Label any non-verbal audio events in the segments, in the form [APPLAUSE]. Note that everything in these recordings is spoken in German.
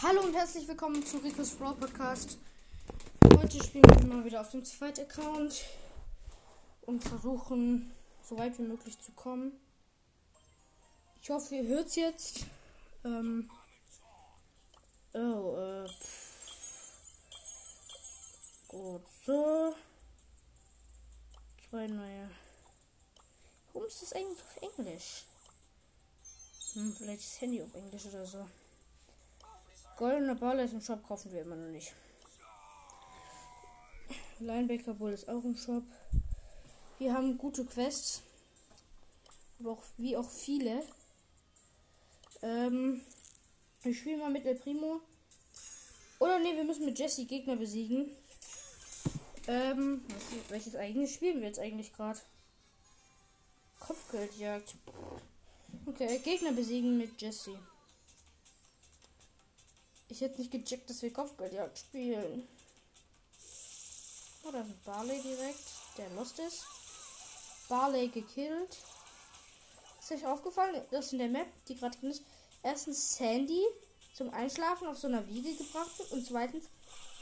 Hallo und herzlich willkommen zu Rico's Brawl Podcast. Heute spielen wir mal wieder auf dem zweiten Account und versuchen so weit wie möglich zu kommen. Ich hoffe, ihr hört es jetzt. Ähm oh, äh. Gut, so. Zwei neue. Warum ist das eigentlich auf Englisch? Hm, vielleicht ist das Handy auf Englisch oder so. Goldene ist im Shop, kaufen wir immer noch nicht. Linebacker Bull ist auch im Shop. Wir haben gute Quests. Aber auch, wie auch viele. Ähm, wir spielen mal mit El Primo. Oder ne, wir müssen mit Jesse Gegner besiegen. Ähm, was, welches eigentlich spielen wir jetzt eigentlich gerade? Kopfgeldjagd. Okay, Gegner besiegen mit Jesse. Ich hätte nicht gecheckt, dass wir Kopfgeldjagd spielen. Oh, da ist Barley direkt, der lost ist. Barley gekillt. Ist euch aufgefallen, dass in der Map, die gerade drin ist, erstens Sandy zum Einschlafen auf so einer Wiege gebracht wird und zweitens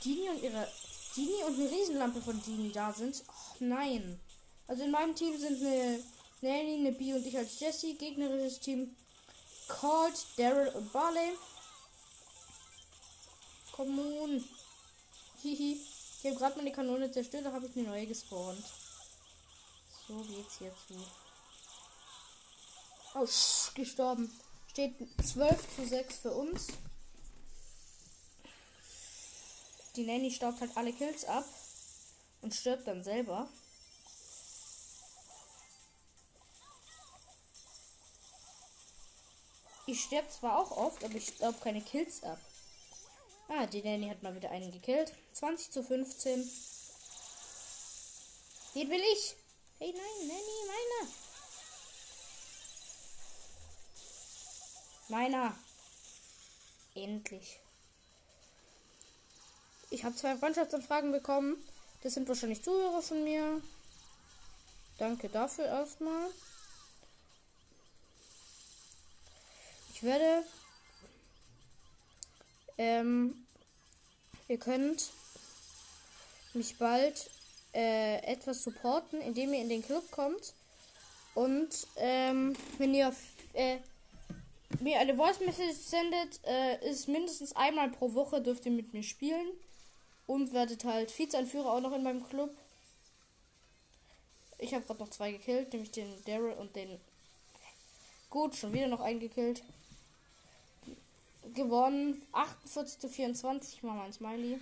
Genie und ihre Genie und eine Riesenlampe von Genie da sind. Oh nein. Also in meinem Team sind eine Nanny, eine B und ich als Jesse. Gegnerisches Team Colt, Daryl und Barley. Komm on. Hihi. Ich habe gerade meine Kanone zerstört, da habe ich eine neue gespawnt. So geht's hier zu. Oh, gestorben. Steht 12 zu 6 für uns. Die Nanny staubt halt alle Kills ab und stirbt dann selber. Ich sterbe zwar auch oft, aber ich glaube keine Kills ab. Ah, die Nanny hat mal wieder einen gekillt. 20 zu 15. Den will ich. Hey, nein, Nanny, meiner. Meiner. Endlich. Ich habe zwei Freundschaftsanfragen bekommen. Das sind wahrscheinlich Zuhörer von mir. Danke dafür erstmal. Ich werde ähm, ihr könnt mich bald äh, etwas supporten, indem ihr in den Club kommt. Und ähm, wenn ihr äh, mir eine Voice Message sendet, äh, ist mindestens einmal pro Woche dürft ihr mit mir spielen. Und werdet halt Vizeanführer auch noch in meinem Club. Ich habe gerade noch zwei gekillt, nämlich den Daryl und den. Gut, schon wieder noch einen gekillt gewonnen. 48 zu 24. Ich mal ein Smiley.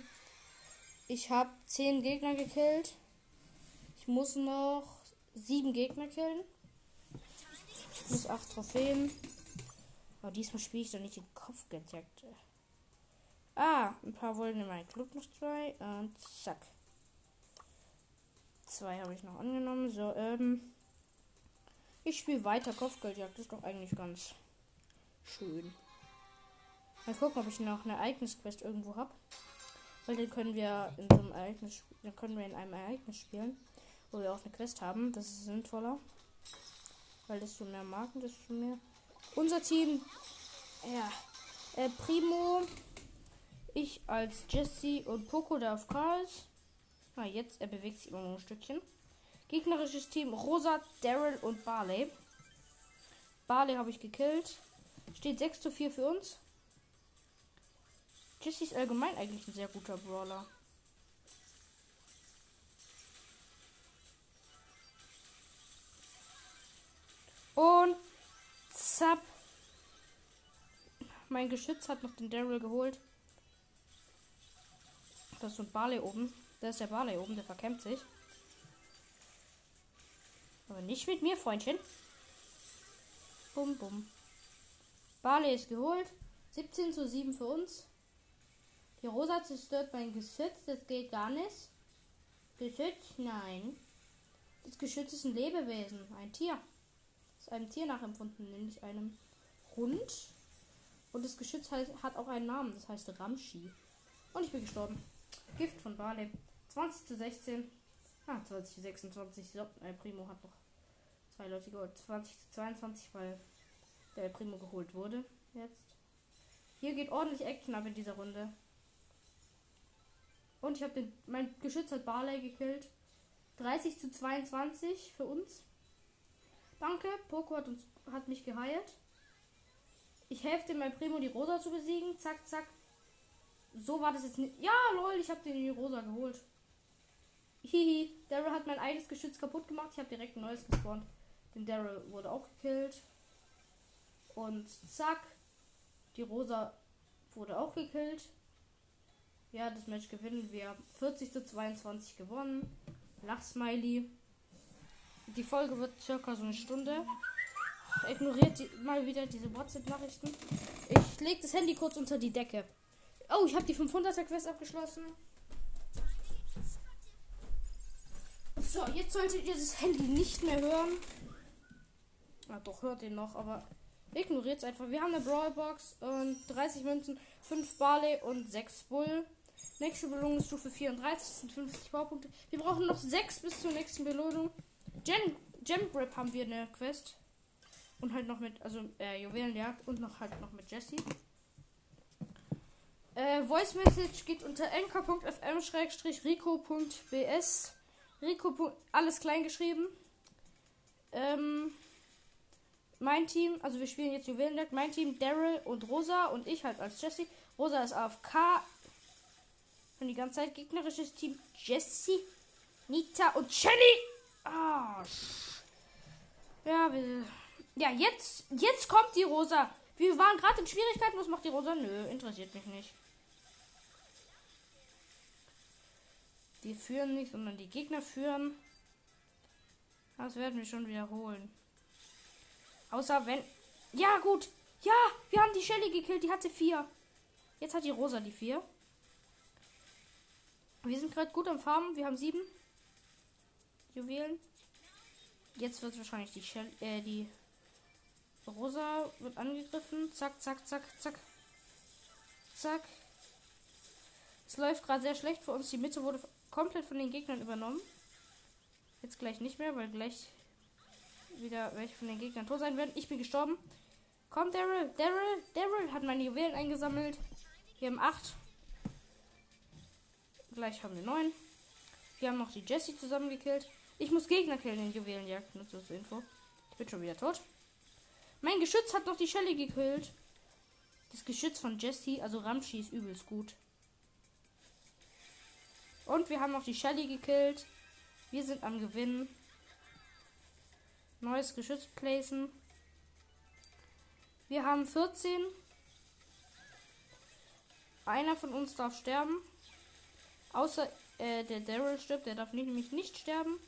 Ich habe 10 Gegner gekillt. Ich muss noch 7 Gegner killen. Ich muss 8 Trophäen. Aber diesmal spiele ich doch nicht den Kopfgeldjagd. Ah, ein paar wollen in meinen Club noch zwei. Und zack. Zwei habe ich noch angenommen. So, ähm. Ich spiele weiter Kopfgeldjagd. Das ist doch eigentlich ganz schön. Mal gucken, ob ich noch eine Ereignisquest irgendwo habe. Weil dann können wir in so einem Ereignis, dann können wir in einem Ereignis spielen, wo wir auch eine Quest haben. Das ist sinnvoller. Weil desto mehr Marken, desto mehr. Unser Team, ja, äh, Primo, ich als Jesse und Poco, der auf K ist. Ah, jetzt, er bewegt sich immer nur ein Stückchen. Gegnerisches Team, Rosa, Daryl und Barley. Barley habe ich gekillt. Steht 6 zu 4 für uns. Jesse ist allgemein eigentlich ein sehr guter Brawler. Und zapp. Mein Geschütz hat noch den Daryl geholt. Das ist so ein Barley oben. Da ist der Barley oben, der verkämpft sich. Aber nicht mit mir, Freundchen. Bum, bum. Barley ist geholt. 17 zu 7 für uns. Die Rosa zerstört mein Geschütz, das geht gar nicht. Geschütz? Nein. Das Geschütz ist ein Lebewesen, ein Tier. Ist einem Tier nachempfunden, nämlich einem Hund. Und das Geschütz hat auch einen Namen, das heißt Ramschi. Und ich bin gestorben. Gift von Barley. 20 zu 16. Ah, 20 zu 26. So, El Primo hat noch zwei Leute geholt. 20 zu 22, weil der El Primo geholt wurde. Jetzt. Hier geht ordentlich Action ab in dieser Runde. Und ich habe den. Mein Geschütz hat Barley gekillt. 30 zu 22 für uns. Danke, Poco hat, uns, hat mich geheilt. Ich helfe dem mein Primo die Rosa zu besiegen. Zack, zack. So war das jetzt nicht. Ja, lol, ich habe den die Rosa geholt. Hihi, Daryl hat mein eigenes Geschütz kaputt gemacht. Ich habe direkt ein neues gespawnt. Denn Daryl wurde auch gekillt. Und zack. Die Rosa wurde auch gekillt. Ja, das Match gewinnen wir. 40 zu 22 gewonnen. Lachsmiley. Die Folge wird circa so eine Stunde. Ignoriert die, mal wieder diese WhatsApp-Nachrichten. Ich lege das Handy kurz unter die Decke. Oh, ich habe die 500er Quest abgeschlossen. So, jetzt solltet ihr das Handy nicht mehr hören. Na doch, hört ihr noch, aber ignoriert es einfach. Wir haben eine Brawlbox und 30 Münzen, 5 Barley und 6 Bull. Nächste Belohnung ist Stufe 34, das sind 50 Baupunkte. Wir brauchen noch 6 bis zur nächsten Belohnung. Gem, Grip haben wir eine Quest. Und halt noch mit, also äh, Juwelenjagd und noch halt noch mit Jesse. Äh, Voice Message geht unter anchor.fm-rico.bs. Rico. Alles klein geschrieben. Ähm, mein Team, also wir spielen jetzt Juwelenjagd. Mein Team Daryl und Rosa und ich halt als Jesse. Rosa ist AFK. Und die ganze Zeit gegnerisches Team Jesse, Nita und Shelly. Ah, ja, wir ja, jetzt, jetzt kommt die Rosa. Wir waren gerade in Schwierigkeiten. Was macht die Rosa? Nö, interessiert mich nicht. Die führen nicht, sondern die Gegner führen. Das werden wir schon wiederholen. Außer wenn. Ja, gut. Ja, wir haben die Shelly gekillt. Die hatte vier. Jetzt hat die Rosa die vier. Wir sind gerade gut am Farmen. Wir haben sieben Juwelen. Jetzt wird wahrscheinlich die Shell, äh, die Rosa wird angegriffen. Zack, zack, zack, zack. Zack. Es läuft gerade sehr schlecht für uns. Die Mitte wurde komplett von den Gegnern übernommen. Jetzt gleich nicht mehr, weil gleich wieder welche von den Gegnern tot sein werden. Ich bin gestorben. Komm, Daryl, Daryl, Daryl hat meine Juwelen eingesammelt. Wir haben acht. Gleich haben wir neun. Wir haben noch die Jessie zusammengekillt. Ich muss Gegner killen in Juwelenjagd. Nur zur Info. Ich bin schon wieder tot. Mein Geschütz hat noch die Shelly gekillt. Das Geschütz von Jesse, also Ramschi, ist übelst gut. Und wir haben noch die Shelly gekillt. Wir sind am Gewinnen. Neues Geschütz placen. Wir haben 14. Einer von uns darf sterben. Außer äh, der Daryl stirbt. Der darf nämlich nicht sterben.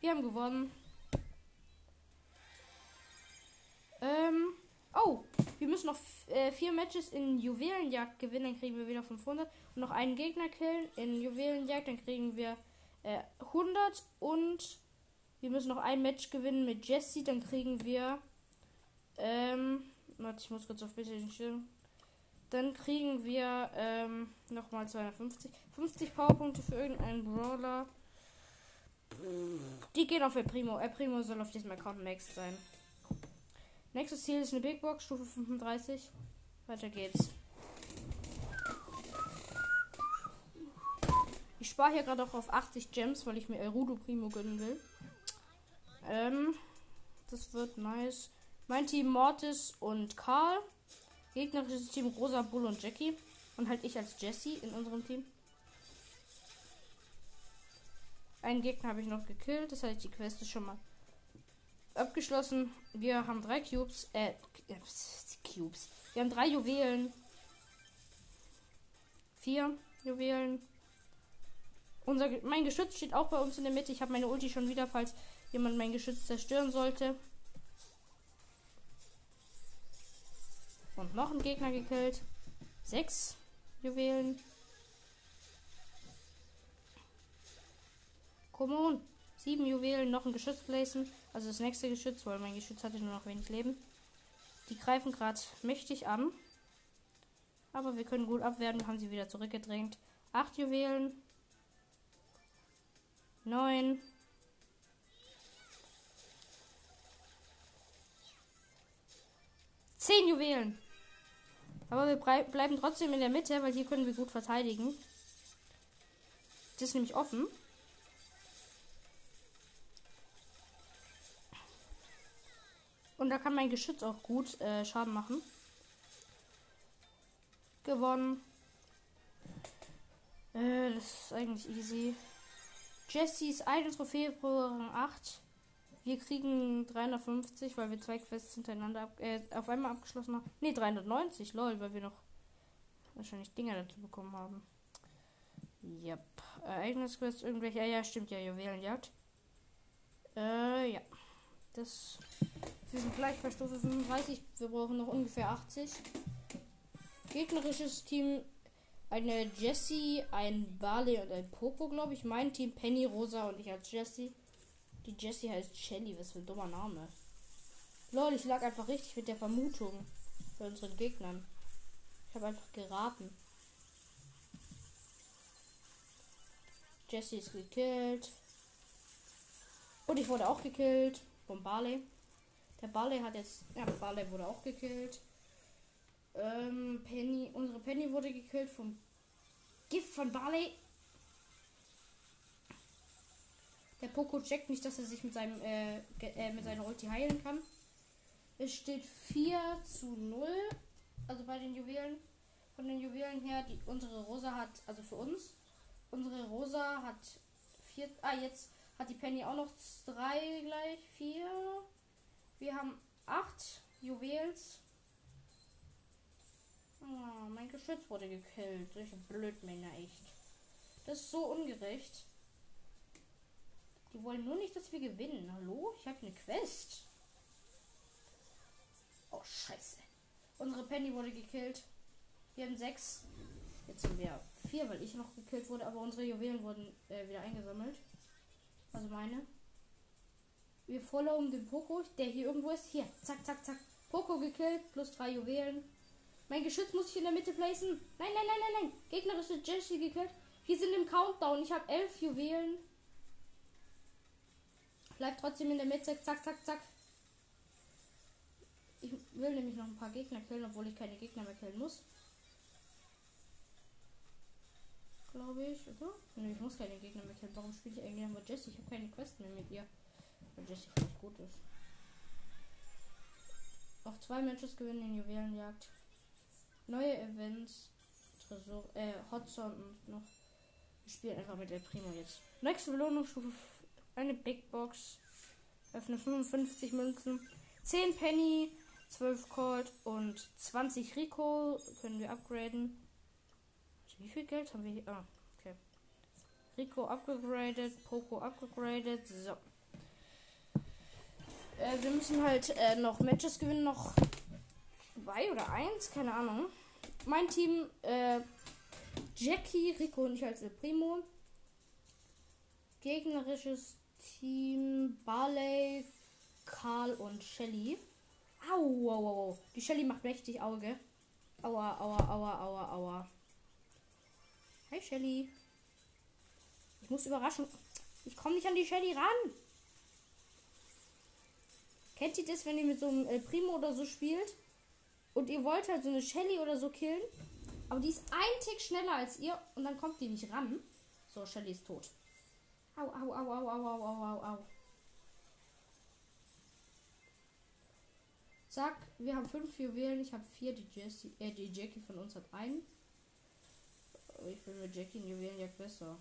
Wir haben gewonnen. Ähm. Oh, wir müssen noch äh, vier Matches in Juwelenjagd gewinnen, dann kriegen wir wieder 500. Und noch einen Gegner killen in Juwelenjagd, dann kriegen wir äh, 100. Und wir müssen noch ein Match gewinnen mit Jesse, dann kriegen wir. Ähm. Warte, ich muss kurz auf bisschen stimmen. Dann kriegen wir ähm, nochmal 250. 50 Powerpunkte für irgendeinen Brawler. Die gehen auf El Primo. El Primo soll auf diesem Account Max sein. Nächstes Ziel ist eine Big Box, Stufe 35. Weiter geht's. Ich spare hier gerade auch auf 80 Gems, weil ich mir Erudo Primo gönnen will. Ähm, das wird nice. Mein Team Mortis und Karl. Gegnerisches Team Rosa, Bull und Jackie. Und halt ich als Jessie in unserem Team. Einen Gegner habe ich noch gekillt. Das heißt, die Quest ist schon mal abgeschlossen. Wir haben drei Cubes. Äh, Cubes. Wir haben drei Juwelen. Vier Juwelen. Unser, mein Geschütz steht auch bei uns in der Mitte. Ich habe meine Ulti schon wieder, falls jemand mein Geschütz zerstören sollte. Und noch ein Gegner gekillt. Sechs Juwelen. Come on. Sieben Juwelen, noch ein Geschütz placen. Also das nächste Geschütz, weil mein Geschütz hatte nur noch wenig Leben. Die greifen gerade mächtig an. Aber wir können gut abwehren. Wir haben sie wieder zurückgedrängt. Acht Juwelen. Neun. Zehn Juwelen. Aber wir bleiben trotzdem in der Mitte, weil hier können wir gut verteidigen. Das ist nämlich offen. Und da kann mein Geschütz auch gut äh, Schaden machen. Gewonnen. Äh, das ist eigentlich easy. Jessys eine Trophäe pro Rang 8. Wir kriegen 350, weil wir zwei Quests hintereinander ab, äh, auf einmal abgeschlossen haben. Ne, 390, lol, weil wir noch wahrscheinlich Dinger dazu bekommen haben. Yep. Ereignisquest, irgendwelche. Ja, ja, stimmt ja, Juwelenjagd. Äh, ja. Das. Wir sind gleich bei Stufe 35. Wir brauchen noch ungefähr 80. Gegnerisches Team eine Jessie, ein Barley und ein Popo, glaube ich. Mein Team Penny, Rosa und ich als Jessie. Die Jessie heißt Shelly, was für ein dummer Name. Lol, ich lag einfach richtig mit der Vermutung bei unseren Gegnern. Ich habe einfach geraten. Jessie ist gekillt. Und ich wurde auch gekillt vom Barley. Der Barley hat jetzt. Ja, Barley wurde auch gekillt. Ähm, Penny, unsere Penny wurde gekillt vom Gift von Barley. Der Poco checkt nicht, dass er sich mit seinem äh, äh, mit seiner Ulti heilen kann. Es steht 4 zu 0. Also bei den Juwelen. Von den Juwelen her, die unsere Rosa hat, also für uns. Unsere Rosa hat 4. Ah, jetzt hat die Penny auch noch 3 gleich. 4. Wir haben 8 Juwels. Oh, mein Geschütz wurde gekillt. Solche Blödmänner, echt. Das ist so ungerecht. Die wollen nur nicht, dass wir gewinnen. Hallo? Ich habe eine Quest. Oh, scheiße. Unsere Penny wurde gekillt. Wir haben sechs. Jetzt sind wir vier, weil ich noch gekillt wurde, aber unsere Juwelen wurden äh, wieder eingesammelt. Also meine. Wir followen den Poco, der hier irgendwo ist. Hier, zack, zack, zack. Poco gekillt, plus drei Juwelen. Mein Geschütz muss ich in der Mitte placen. Nein, nein, nein, nein, nein. Gegnerische Jessie gekillt. Wir sind im Countdown. Ich habe elf Juwelen. Bleib trotzdem in der Mitte. Zack, zack, zack. Ich will nämlich noch ein paar Gegner killen, obwohl ich keine Gegner mehr killen muss. Glaube ich, oder? Nee, ich muss keine Gegner mehr killen. Warum spiele ich eigentlich mit Jessie? Ich habe keine Quest mehr mit ihr. Weil Jessie vielleicht gut ist. Auch zwei Matches gewinnen in Juwelenjagd. Neue Events. Tresor, äh, Hotzone und noch. Wir spielen einfach mit der Primo jetzt. Nächste Belohnungsstufe. Eine Big Box. Öffne 55 Münzen. 10 Penny. 12 Colt und 20 Rico. Können wir upgraden. Wie viel Geld haben wir hier? Ah, okay. Rico upgraded. Poco upgraded. So. Äh, wir müssen halt äh, noch Matches gewinnen. Noch zwei oder eins, keine Ahnung. Mein Team, äh, Jackie, Rico und ich als El Primo. Gegnerisches Team Barley, Karl und Shelly. Au, au, au. Die Shelly macht mächtig Auge. Aua, aua, aua, aua, aua. Hey Shelly. Ich muss überraschen. Ich komme nicht an die Shelly ran. Kennt ihr das, wenn ihr mit so einem El Primo oder so spielt? und ihr wollt halt so eine Shelly oder so killen, aber die ist ein Tick schneller als ihr und dann kommt die nicht ran. So, Shelly ist tot. Au, au, au, au, au, au, au, au, au. Zack, wir haben fünf Juwelen, ich habe vier, die, Jessie, äh, die Jackie von uns hat einen. Ich bin mit Jackie in Juwelen ja besser.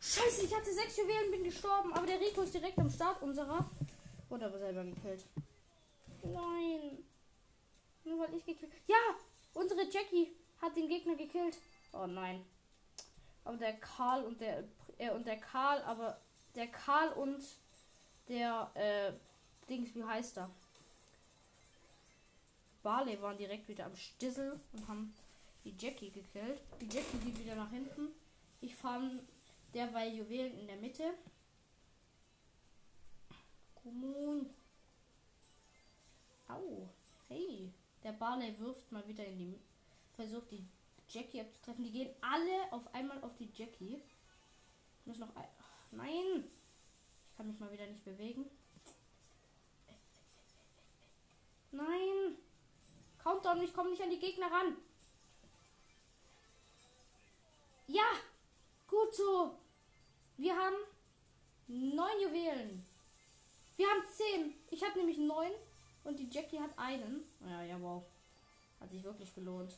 Scheiße, ich hatte sechs Juwelen, bin gestorben. Aber der Rico ist direkt am Start unserer. Wurde aber selber gekillt. Nein. Nur weil ich gekillt. Ja, unsere Jackie hat den Gegner gekillt. Oh nein. Aber der Karl und der äh, und der Karl, aber der Karl und der äh, Dings, wie heißt er? Barley waren direkt wieder am Stissel und haben die Jackie gekillt. Die Jackie geht wieder nach hinten. Ich fahre Derweil Juwelen in der Mitte. Kommun. Au. Hey. Der Barley wirft mal wieder in die. Versucht die Jackie abzutreffen. Die gehen alle auf einmal auf die Jackie. Ich muss noch. Ach, nein! Ich kann mich mal wieder nicht bewegen. Nein! Countdown, ich komme nicht an die Gegner ran. Ja! Gut so! Wir haben neun Juwelen. Wir haben zehn. Ich habe nämlich neun und die Jackie hat einen. Ja, ja, wow. Hat sich wirklich gelohnt.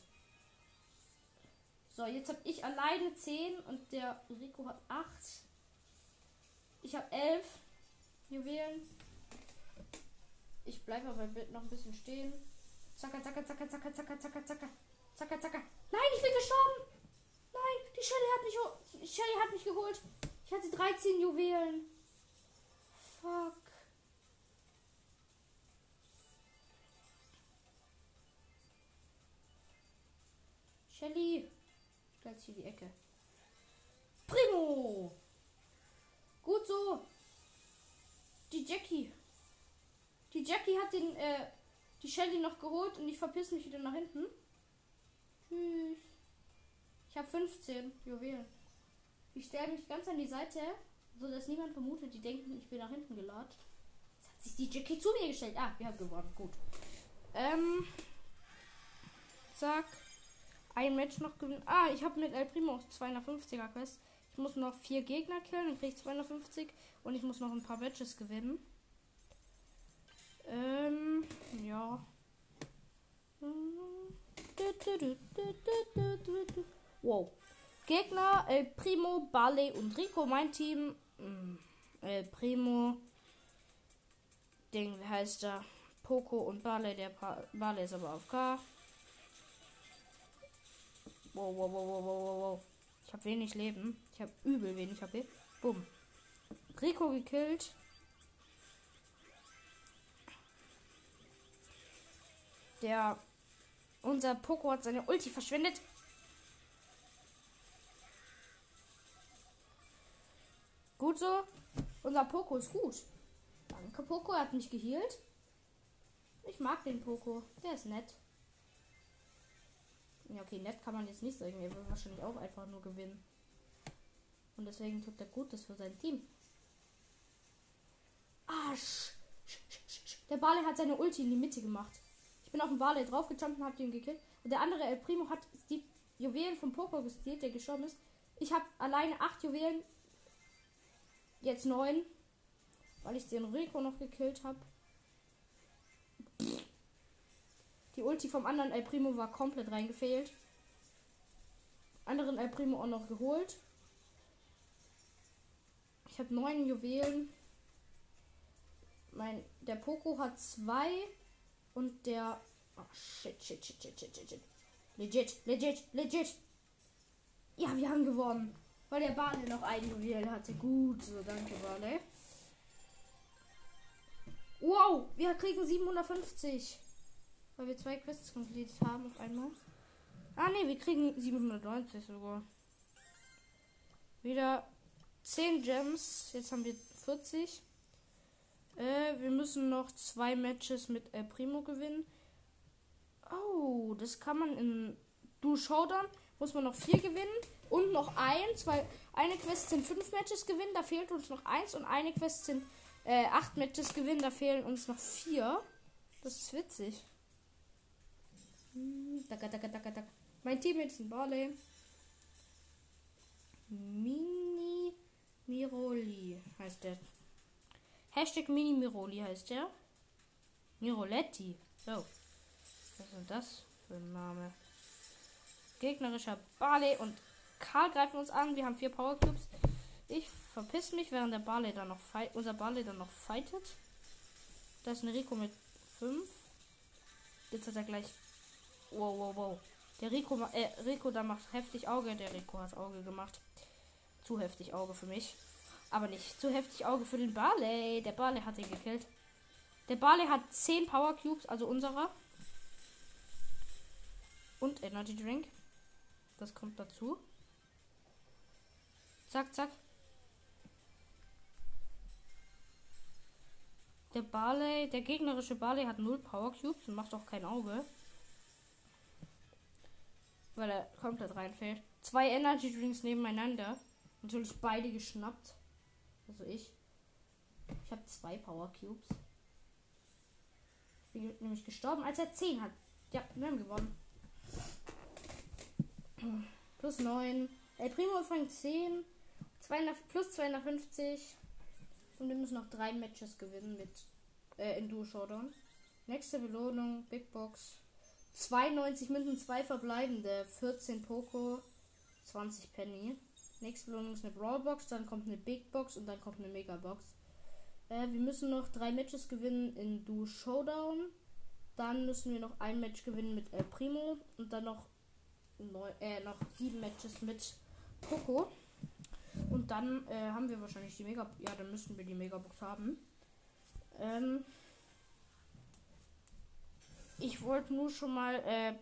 So, jetzt habe ich alleine 10 und der Rico hat 8. Ich habe 11 Juwelen. Ich bleibe aber noch ein bisschen stehen. Zacker, zacker, zacker, zacker, zacker, zacker, zacker. Zacker, zacker. Nein, ich bin gestorben. Nein, die Shelly hat mich, Shelly hat mich geholt. Ich hatte 13 Juwelen. Fuck. Shelly. Stellt hier die Ecke. Primo! Gut so. Die Jackie. Die Jackie hat den, äh, die Shelly noch geholt und ich verpiss mich wieder nach hinten. Tschüss. Ich habe 15 Juwelen. Ich stelle mich ganz an die Seite, so dass niemand vermutet, die denken, ich bin nach hinten geladen. Jetzt hat sich die Jackie zu mir gestellt. Ah, wir haben gewonnen. Gut. Ähm. Zack ein Match noch gewinnen. Ah, ich habe mit El Primo 250er Quest. Ich muss noch vier Gegner killen, dann kriege ich 250 und ich muss noch ein paar Matches gewinnen. Ähm, ja. Wow. Gegner El Primo, Barley und Rico. Mein Team. Mm, El Primo. Ding, wie heißt der? Poco und Barley. Der pa Barley ist aber auf K. Wow, wow, wow, wow, wow, wow. Ich habe wenig Leben. Ich habe übel wenig HP. Bumm. Rico gekillt. Der. Unser Poco hat seine Ulti verschwendet. Gut so. Unser Poco ist gut. Danke, Poco. Er hat mich geheilt. Ich mag den Poco. Der ist nett. Ja, okay, nett kann man jetzt nicht sagen. Er will wahrscheinlich auch einfach nur gewinnen. Und deswegen tut er Gutes für sein Team. Arsch! Der Barley hat seine Ulti in die Mitte gemacht. Ich bin auf den Barley draufgejumpt und hab den gekillt. Und der andere El Primo hat die Juwelen vom Poco gestealt, der gestorben ist. Ich habe alleine acht Juwelen. Jetzt neun. Weil ich den Rico noch gekillt habe. Die Ulti vom anderen El Primo war komplett reingefehlt. Anderen El Primo auch noch geholt. Ich habe neun Juwelen. Mein, der Poco hat zwei und der. Oh shit, shit, shit, shit, shit, shit. Legit, legit, legit. Ja, wir haben gewonnen. Weil der Barley noch ein Juwel hatte. Gut, so danke, Barley. Wow, wir kriegen 750. Weil wir zwei Quests komplettiert haben auf einmal. Ah ne, wir kriegen 790 sogar. Wieder 10 Gems. Jetzt haben wir 40. Äh, wir müssen noch zwei Matches mit El Primo gewinnen. Oh, das kann man in Du Showdown. Muss man noch vier gewinnen. Und noch eins, weil eine Quest sind fünf Matches gewinnen, da fehlt uns noch eins. Und eine Quest sind äh, acht Matches gewinnen, da fehlen uns noch vier. Das ist witzig. Daka, daka, daka, daka. Mein Team ist ein Barley. Mini Miroli heißt der. Hashtag Mini Miroli heißt der. Miroletti. So. Was ist denn das für ein Name? Gegnerischer Barley und Karl greifen uns an. Wir haben vier Power Cubes. Ich verpiss mich, während der Barley dann noch fight, unser Barley dann noch fightet. Da ist ein Rico mit 5. Jetzt hat er gleich Wow, wow, wow. Der Rico, äh, Rico da macht heftig Auge. Der Rico hat Auge gemacht. Zu heftig Auge für mich. Aber nicht zu heftig Auge für den Barley. Der Barley hat ihn gekillt. Der Barley hat 10 Power Cubes, also unserer. Und Energy Drink. Das kommt dazu. Zack, zack. Der Barley, der gegnerische Barley hat 0 Power Cubes und macht auch kein Auge. Weil er komplett reinfällt. Zwei Energy Drinks nebeneinander. Natürlich beide geschnappt. Also ich. Ich habe zwei Power Cubes. Ich bin nämlich gestorben, als er 10 hat. Ja, wir haben gewonnen. Plus 9. El Primo fängt 10. 200, plus 250. Und wir müssen noch drei Matches gewinnen mit äh, in Duo Showdown. Nächste Belohnung, Big Box. 92 Münzen, 2 verbleibende, 14 Poco, 20 Penny. Nächste Belohnung ist eine Brawl Box, dann kommt eine Big Box und dann kommt eine Mega Box. Äh, wir müssen noch drei Matches gewinnen in Duo Showdown. Dann müssen wir noch ein Match gewinnen mit El Primo und dann noch, neun, äh, noch sieben Matches mit Poco. Und dann äh, haben wir wahrscheinlich die Mega. Ja, dann müssen wir die Megabox haben. Ähm, ich wollte nur schon mal äh,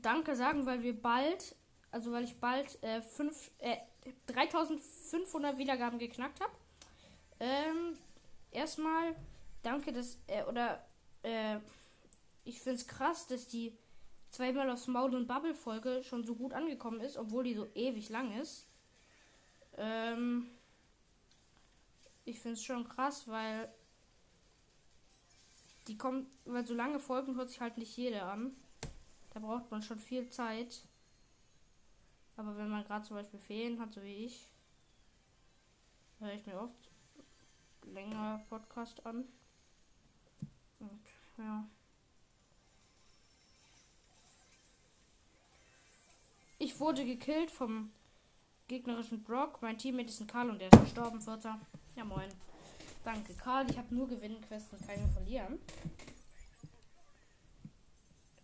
Danke sagen, weil wir bald, also weil ich bald äh, fünf, äh, 3500 Wiedergaben geknackt habe. Ähm, erstmal danke, dass, äh, oder, äh, ich finde es krass, dass die zweimal aufs Maul und Bubble Folge schon so gut angekommen ist, obwohl die so ewig lang ist. Ähm, ich finde es schon krass, weil die kommt, weil so lange Folgen hört sich halt nicht jeder an. Da braucht man schon viel Zeit. Aber wenn man gerade zum Beispiel Ferien hat, so wie ich, höre ich mir oft länger Podcast an. Und ja. Ich wurde gekillt vom gegnerischen Brock. Mein Teammate ist ein Karl und der ist gestorben, Vierter. Ja, moin. Danke, Karl. Ich habe nur Gewinnquests und keine Verlieren.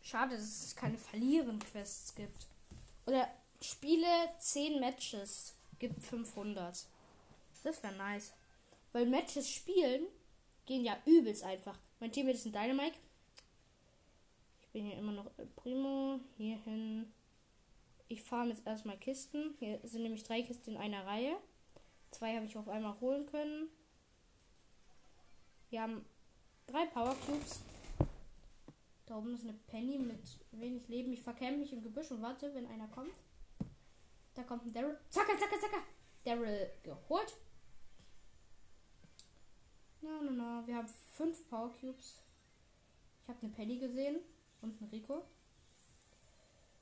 Schade, dass es keine Verlieren-Quests gibt. Oder Spiele 10 Matches gibt 500. Das wäre nice. Weil Matches spielen gehen ja übelst einfach. Mein Teammate ist ein Dynamite. Ich bin hier immer noch Primo. Hierhin. Ich fahre jetzt erstmal Kisten. Hier sind nämlich drei Kisten in einer Reihe. Zwei habe ich auf einmal holen können. Wir haben drei Power Cubes. Da oben ist eine Penny mit wenig Leben. Ich verkämme mich im Gebüsch und warte, wenn einer kommt. Da kommt ein Daryl. Zacka, zacka, zacka. Daryl geholt. Na, na, na. Wir haben fünf Power Cubes. Ich habe eine Penny gesehen und einen Rico.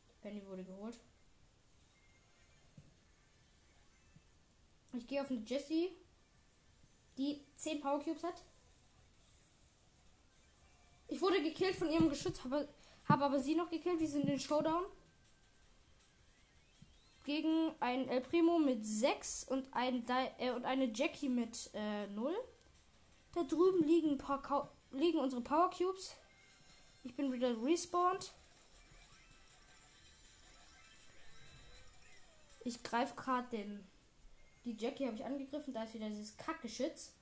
Die Penny wurde geholt. Ich gehe auf eine Jessie, die 10 Power Cubes hat. Ich wurde gekillt von ihrem Geschütz, habe, habe aber sie noch gekillt. Wir sind in Showdown. Gegen ein El Primo mit 6 und, ein äh, und eine Jackie mit äh, 0. Da drüben liegen, ein paar liegen unsere Power Cubes. Ich bin wieder respawned. Ich greife gerade den die Jackie habe ich angegriffen. Da ist wieder dieses Kackgeschütz,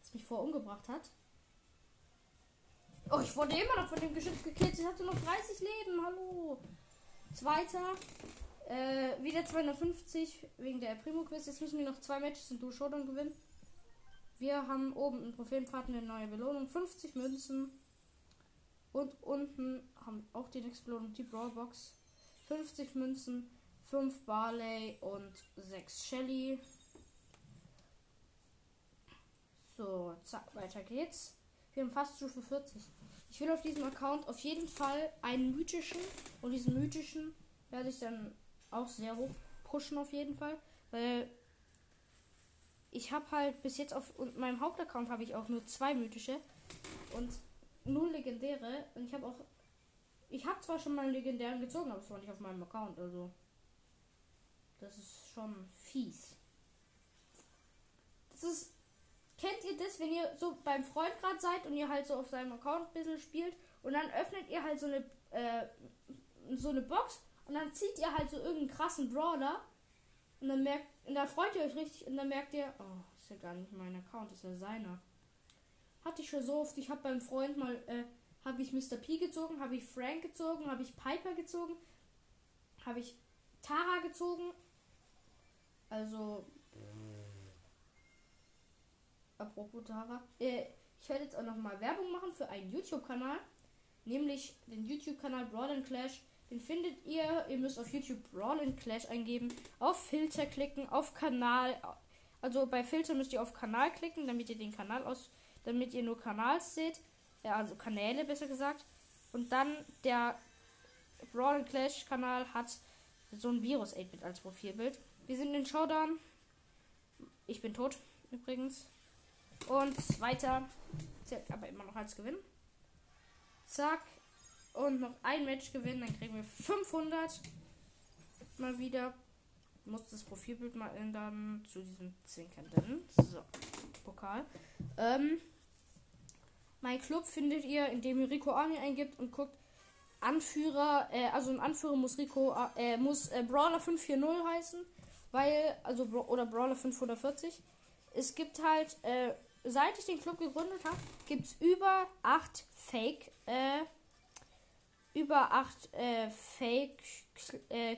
das mich vorher umgebracht hat. Oh, ich wurde immer noch von dem Geschütz gekillt. Ich hatte noch 30 Leben. Hallo. Zweiter. Äh, wieder 250 wegen der Primo Quiz. Jetzt müssen wir noch zwei Matches in Duo gewinnen. Wir haben oben im Trophäenpfad eine neue Belohnung. 50 Münzen. Und unten haben auch die nächste Belohnung, die Brawlbox. 50 Münzen, 5 Barley und 6 Shelly. So, zack, weiter geht's. Wir haben fast Stufe 40. Ich will auf diesem Account auf jeden Fall einen mythischen und diesen mythischen werde ich dann auch sehr hoch pushen auf jeden Fall, weil ich habe halt bis jetzt auf meinem Hauptaccount habe ich auch nur zwei mythische und null legendäre und ich habe auch ich habe zwar schon mal einen legendären gezogen, aber es war nicht auf meinem Account, also das ist schon fies. Das ist Kennt ihr das, wenn ihr so beim Freund gerade seid und ihr halt so auf seinem Account ein bisschen spielt und dann öffnet ihr halt so eine, äh, so eine Box und dann zieht ihr halt so irgendeinen krassen Brawler und dann merkt, und da freut ihr euch richtig und dann merkt ihr, oh, ist ja gar nicht mein Account, ist ja seiner. Hatte ich schon so oft, ich habe beim Freund mal, äh, habe ich Mr. P gezogen, habe ich Frank gezogen, habe ich Piper gezogen, habe ich Tara gezogen. Also apropos Tara, äh, ich werde jetzt auch noch mal Werbung machen für einen YouTube-Kanal, nämlich den YouTube-Kanal Broad Clash. Den findet ihr, ihr müsst auf YouTube Brawl and Clash eingeben, auf Filter klicken, auf Kanal. Also bei Filter müsst ihr auf Kanal klicken, damit ihr den Kanal aus, damit ihr nur Kanals seht. Ja, also Kanäle besser gesagt. Und dann der Brawl and Clash Kanal hat so ein Virus 8-Bit als Profilbild. Wir sind in Showdown. Ich bin tot, übrigens. Und weiter. Zählt aber immer noch als Gewinn. Zack. Und noch ein Match gewinnen, dann kriegen wir 500. Mal wieder. Muss das Profilbild mal ändern zu diesem zwinkernden. So. Pokal. Ähm, mein Club findet ihr, indem ihr Rico Army eingibt und guckt, Anführer, äh, also ein Anführer muss Rico, äh, muss äh, Brawler 540 heißen, weil, also, oder Brawler 540. Es gibt halt, äh, seit ich den Club gegründet habe, gibt es über 8 Fake, äh, über 8 äh, Fake äh,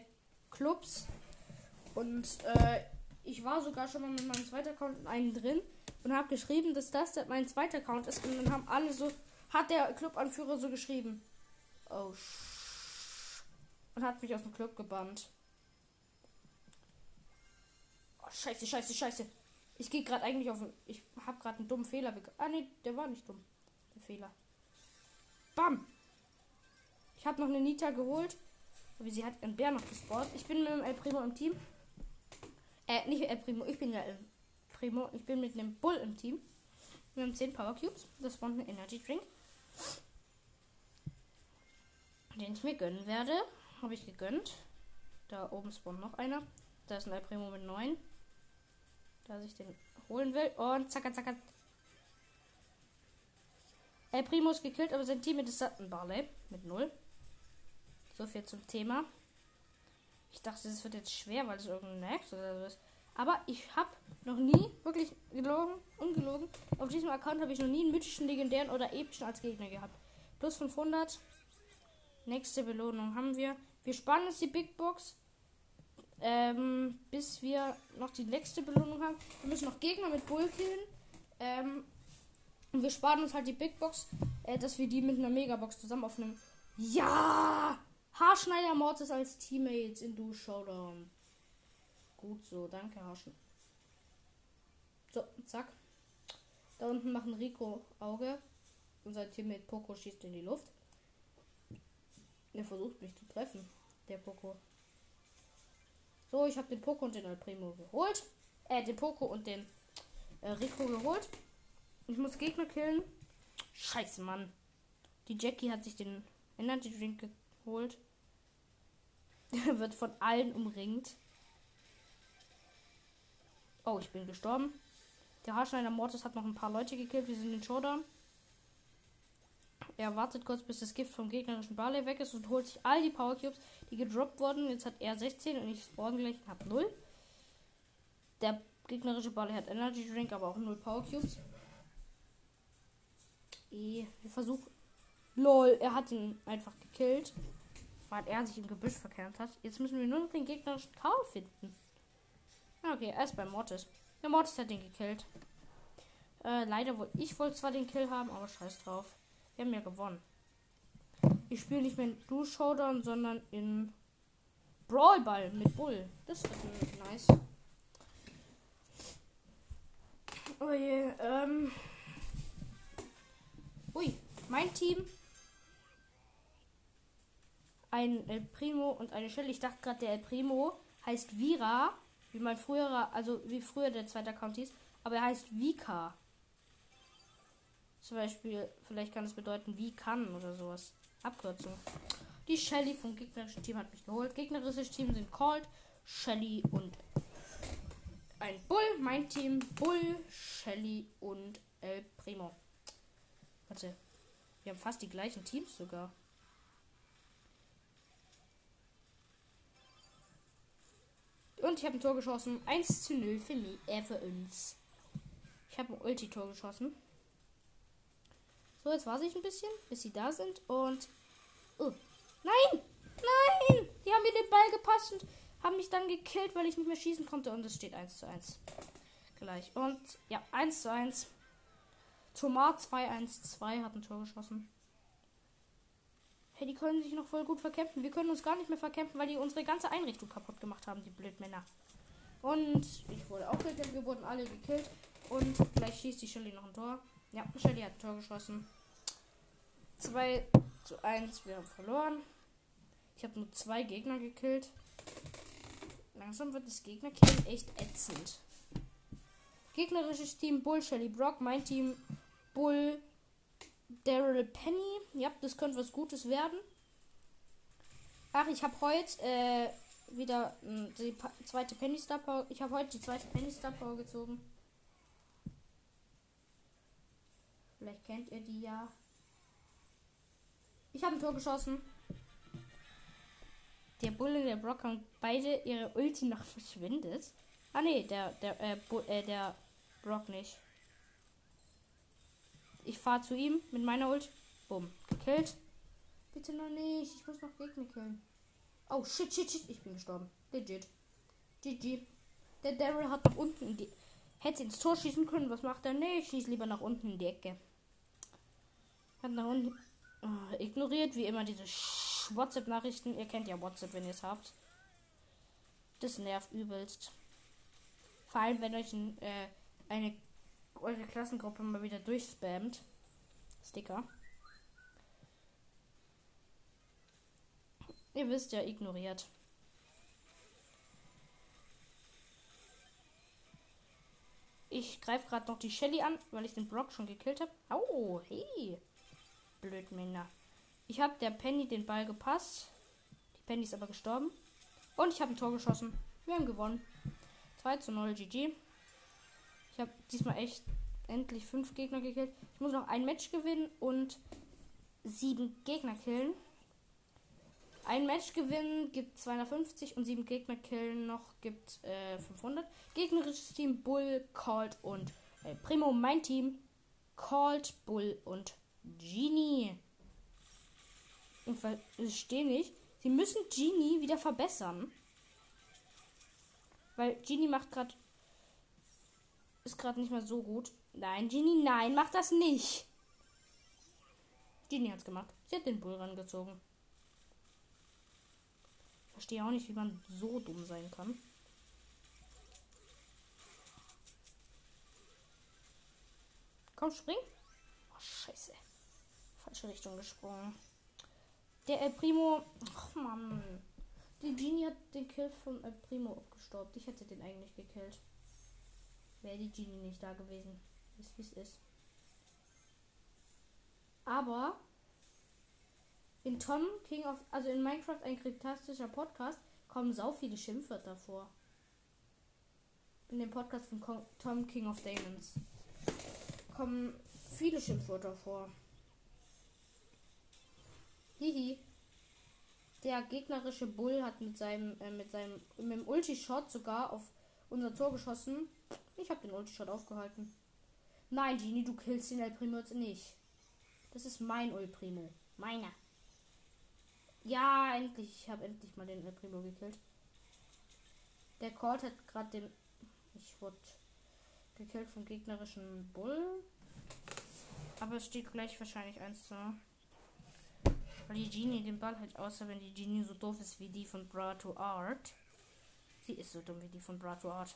Clubs. Und äh, ich war sogar schon mal mit meinem zweiten Account in einen drin und habe geschrieben, dass das mein zweiter Account ist. Und dann haben alle so, hat der Clubanführer so geschrieben. Oh, und hat mich aus dem Club gebannt. Oh, scheiße, scheiße, scheiße. Ich gehe gerade eigentlich auf. Ich habe gerade einen dummen Fehler. Ah, nee, der war nicht dumm. Der Fehler. Bam! Ich habe noch eine Nita geholt. Aber sie hat einen Bär noch gespawnt. Ich bin mit dem El Primo im Team. Äh, nicht El Primo, ich bin ja El Primo. Ich bin mit einem Bull im Team. Wir haben 10 Power Cubes. Das spawnt ein Energy Drink den ich mir gönnen werde. Habe ich gegönnt. Da oben spawnt noch einer. Da ist ein Primo mit 9. Da ich den holen will. Und zack, zack. El Primo ist gekillt, aber sein Team ist ein Barley mit 0. So viel zum Thema. Ich dachte, es wird jetzt schwer, weil es irgendein Max oder so ist. Aber ich habe noch nie, wirklich gelogen, ungelogen, auf diesem Account habe ich noch nie einen mythischen, legendären oder epischen als Gegner gehabt. Plus 500. Nächste Belohnung haben wir. Wir sparen jetzt die Big Box. Ähm, bis wir noch die nächste Belohnung haben. Wir müssen noch Gegner mit Bull killen. Ähm, und wir sparen uns halt die Big Box, äh, dass wir die mit einer Megabox zusammen aufnehmen. Ja! Haarschneider Mortis als Teammates in Du Showdown. Gut so, danke Haarschneider. So, zack. Da unten machen Rico Auge. Unser Teammate Poco schießt in die Luft. Der versucht mich zu treffen. Der Poco. So, ich habe den Poco und den El Primo geholt. Äh, den Poco und den äh, Rico geholt. Ich muss Gegner killen. Scheiße, Mann. Die Jackie hat sich den Energy Drink geholt. Der [LAUGHS] wird von allen umringt. Oh, ich bin gestorben. Der Haarschneider Mortis hat noch ein paar Leute gekillt. Wir sind in Showdown. Er wartet kurz, bis das Gift vom gegnerischen Barley weg ist und holt sich all die Power Cubes, die gedroppt wurden. Jetzt hat er 16 und ich spawn gleich und habe 0. Der gegnerische Barley hat Energy Drink, aber auch 0 Power Cubes. E, wir versuchen. LOL, er hat ihn einfach gekillt. Weil er sich im Gebüsch verkehrt hat. Jetzt müssen wir nur noch den gegnerischen Karl finden. Ah, okay, er ist bei Mortis. Der Mortis hat ihn gekillt. Äh, leider wollte ich wollte zwar den Kill haben, aber scheiß drauf. Wir haben ja gewonnen. Ich spiele nicht mehr in Blue Showdown, sondern in Brawl Ball mit Bull. Das ist nice. Oh je, ähm. Ui, mein Team. Ein El Primo und eine Shelly. Ich dachte gerade, der El Primo heißt Vira, wie mein früherer, also wie früher der zweite Account hieß, aber er heißt Vika. Zum Beispiel, vielleicht kann es bedeuten, wie kann oder sowas. Abkürzung. Die Shelly vom gegnerischen Team hat mich geholt. Gegnerisches Team sind Cold, Shelly und ein Bull. Mein Team Bull, Shelly und El Primo. Warte. Wir haben fast die gleichen Teams sogar. Und ich habe ein Tor geschossen. 1 zu 0 für mich, äh, für uns. Ich habe ein Ulti-Tor geschossen. So, jetzt warte ich ein bisschen, bis sie da sind. Und. Oh. Nein! Nein! Die haben mir den Ball gepasst und haben mich dann gekillt, weil ich nicht mehr schießen konnte. Und es steht 1 zu 1. Gleich. Und ja, 1 zu 1. Tomat 212 hat ein Tor geschossen. Hey, die können sich noch voll gut verkämpfen. Wir können uns gar nicht mehr verkämpfen, weil die unsere ganze Einrichtung kaputt gemacht haben, die Blödmänner. Und ich wurde auch gekillt, wir wurden alle gekillt. Und gleich schießt die Shelly noch ein Tor. Ja, Shelly hat ein Tor geschossen. 2 zu 1, wir haben verloren. Ich habe nur zwei Gegner gekillt. Langsam wird das Gegnerkillen echt ätzend. Gegnerisches Team Bull, Shelly Brock, mein Team Bull, Daryl Penny. Ja, das könnte was Gutes werden. Ach, ich habe heute äh, wieder mh, die zweite Penny Star Power. Ich habe heute die zweite Penny Star Power gezogen. Vielleicht kennt ihr die ja. Ich habe ein Tor geschossen. Der Bulle, der Brock haben beide ihre Ulti noch verschwendet. Ah nee, der, der, äh, äh, der Brock nicht. Ich fahre zu ihm mit meiner Ult. Bumm. Gekillt. Bitte noch nicht. Ich muss noch Gegner killen. Oh, shit, shit, shit. Ich bin gestorben. Legit. GG. Der Daryl hat nach unten in die... Hätte ins Tor schießen können. Was macht er? Nee, ich schieße lieber nach unten in die Ecke. Hat nach unten... Oh, ignoriert wie immer diese WhatsApp-Nachrichten. Ihr kennt ja WhatsApp, wenn ihr es habt. Das nervt übelst. Vor allem, wenn euch ein, äh, eine eure Klassengruppe mal wieder durchspammt. Sticker. Ihr wisst ja, ignoriert. Ich greife gerade noch die Shelly an, weil ich den Brock schon gekillt habe. Oh, hey. Blödmänner. Ich habe der Penny den Ball gepasst. Die Penny ist aber gestorben. Und ich habe ein Tor geschossen. Wir haben gewonnen. 2 zu 0 GG. Ich habe diesmal echt endlich fünf Gegner gekillt. Ich muss noch ein Match gewinnen und sieben Gegner killen. Ein Match gewinnen gibt 250 und sieben Gegner killen noch gibt äh, 500. Gegnerisches Team Bull, Colt und äh, Primo. Mein Team Colt, Bull und Genie. Ich verstehe nicht. Sie müssen Genie wieder verbessern. Weil Genie macht gerade. Ist gerade nicht mehr so gut. Nein, Genie, nein, mach das nicht. Genie hat's gemacht. Sie hat den Bull rangezogen. Verstehe auch nicht, wie man so dumm sein kann. Komm, spring. Oh, scheiße. Falsche Richtung gesprungen. Der El Primo. Ach, Mann. Die Genie hat den Kill von El Primo abgestaubt. Ich hätte den eigentlich gekillt. Wäre die Genie nicht da gewesen. Ist wie es ist. Aber in Tom King of, also in Minecraft ein kryptastischer Podcast, kommen sau viele Schimpfwörter vor. In dem Podcast von Tom King of Demons kommen viele Schimpfwörter vor. Hihi. Der gegnerische Bull hat mit seinem, äh, mit seinem, mit dem Ulti-Shot sogar auf unser Tor geschossen. Ich habe den Ulti-Shot aufgehalten. Nein, Genie, du killst den El Primo jetzt nicht. Das ist mein El Primo. Meiner. Ja, endlich. Ich habe endlich mal den El Primo gekillt. Der Colt hat gerade den. Ich wurde gekillt vom gegnerischen Bull. Aber es steht gleich wahrscheinlich 1 zu weil die Genie den Ball halt außer wenn die Genie so doof ist wie die von Brato Art. Sie ist so dumm wie die von Brato Art.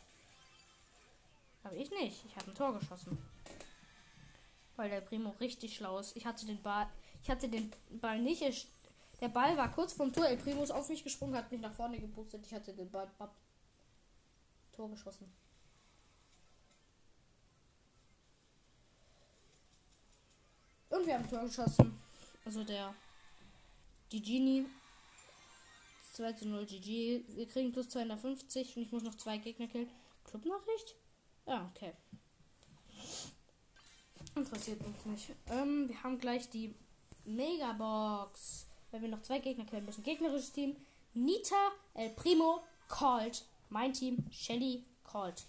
Aber ich nicht. Ich habe ein Tor geschossen. Weil der Primo richtig schlau ist. Ich hatte den Ball. Ich hatte den Ball nicht. Der Ball war kurz vom Tor. El Primo ist auf mich gesprungen, hat mich nach vorne geboostet. Ich hatte den Ball ab. Tor geschossen. Und wir haben Tor geschossen. Also der die Genie. 2 zu 0 GG. Wir kriegen plus 250 und ich muss noch zwei Gegner killen. Clubnachricht? Ja, okay. Interessiert uns nicht. Ähm, wir haben gleich die Megabox. Weil wir noch zwei Gegner killen müssen. Gegnerisches Team. Nita, El Primo, Colt. Mein Team, Shelly, Colt.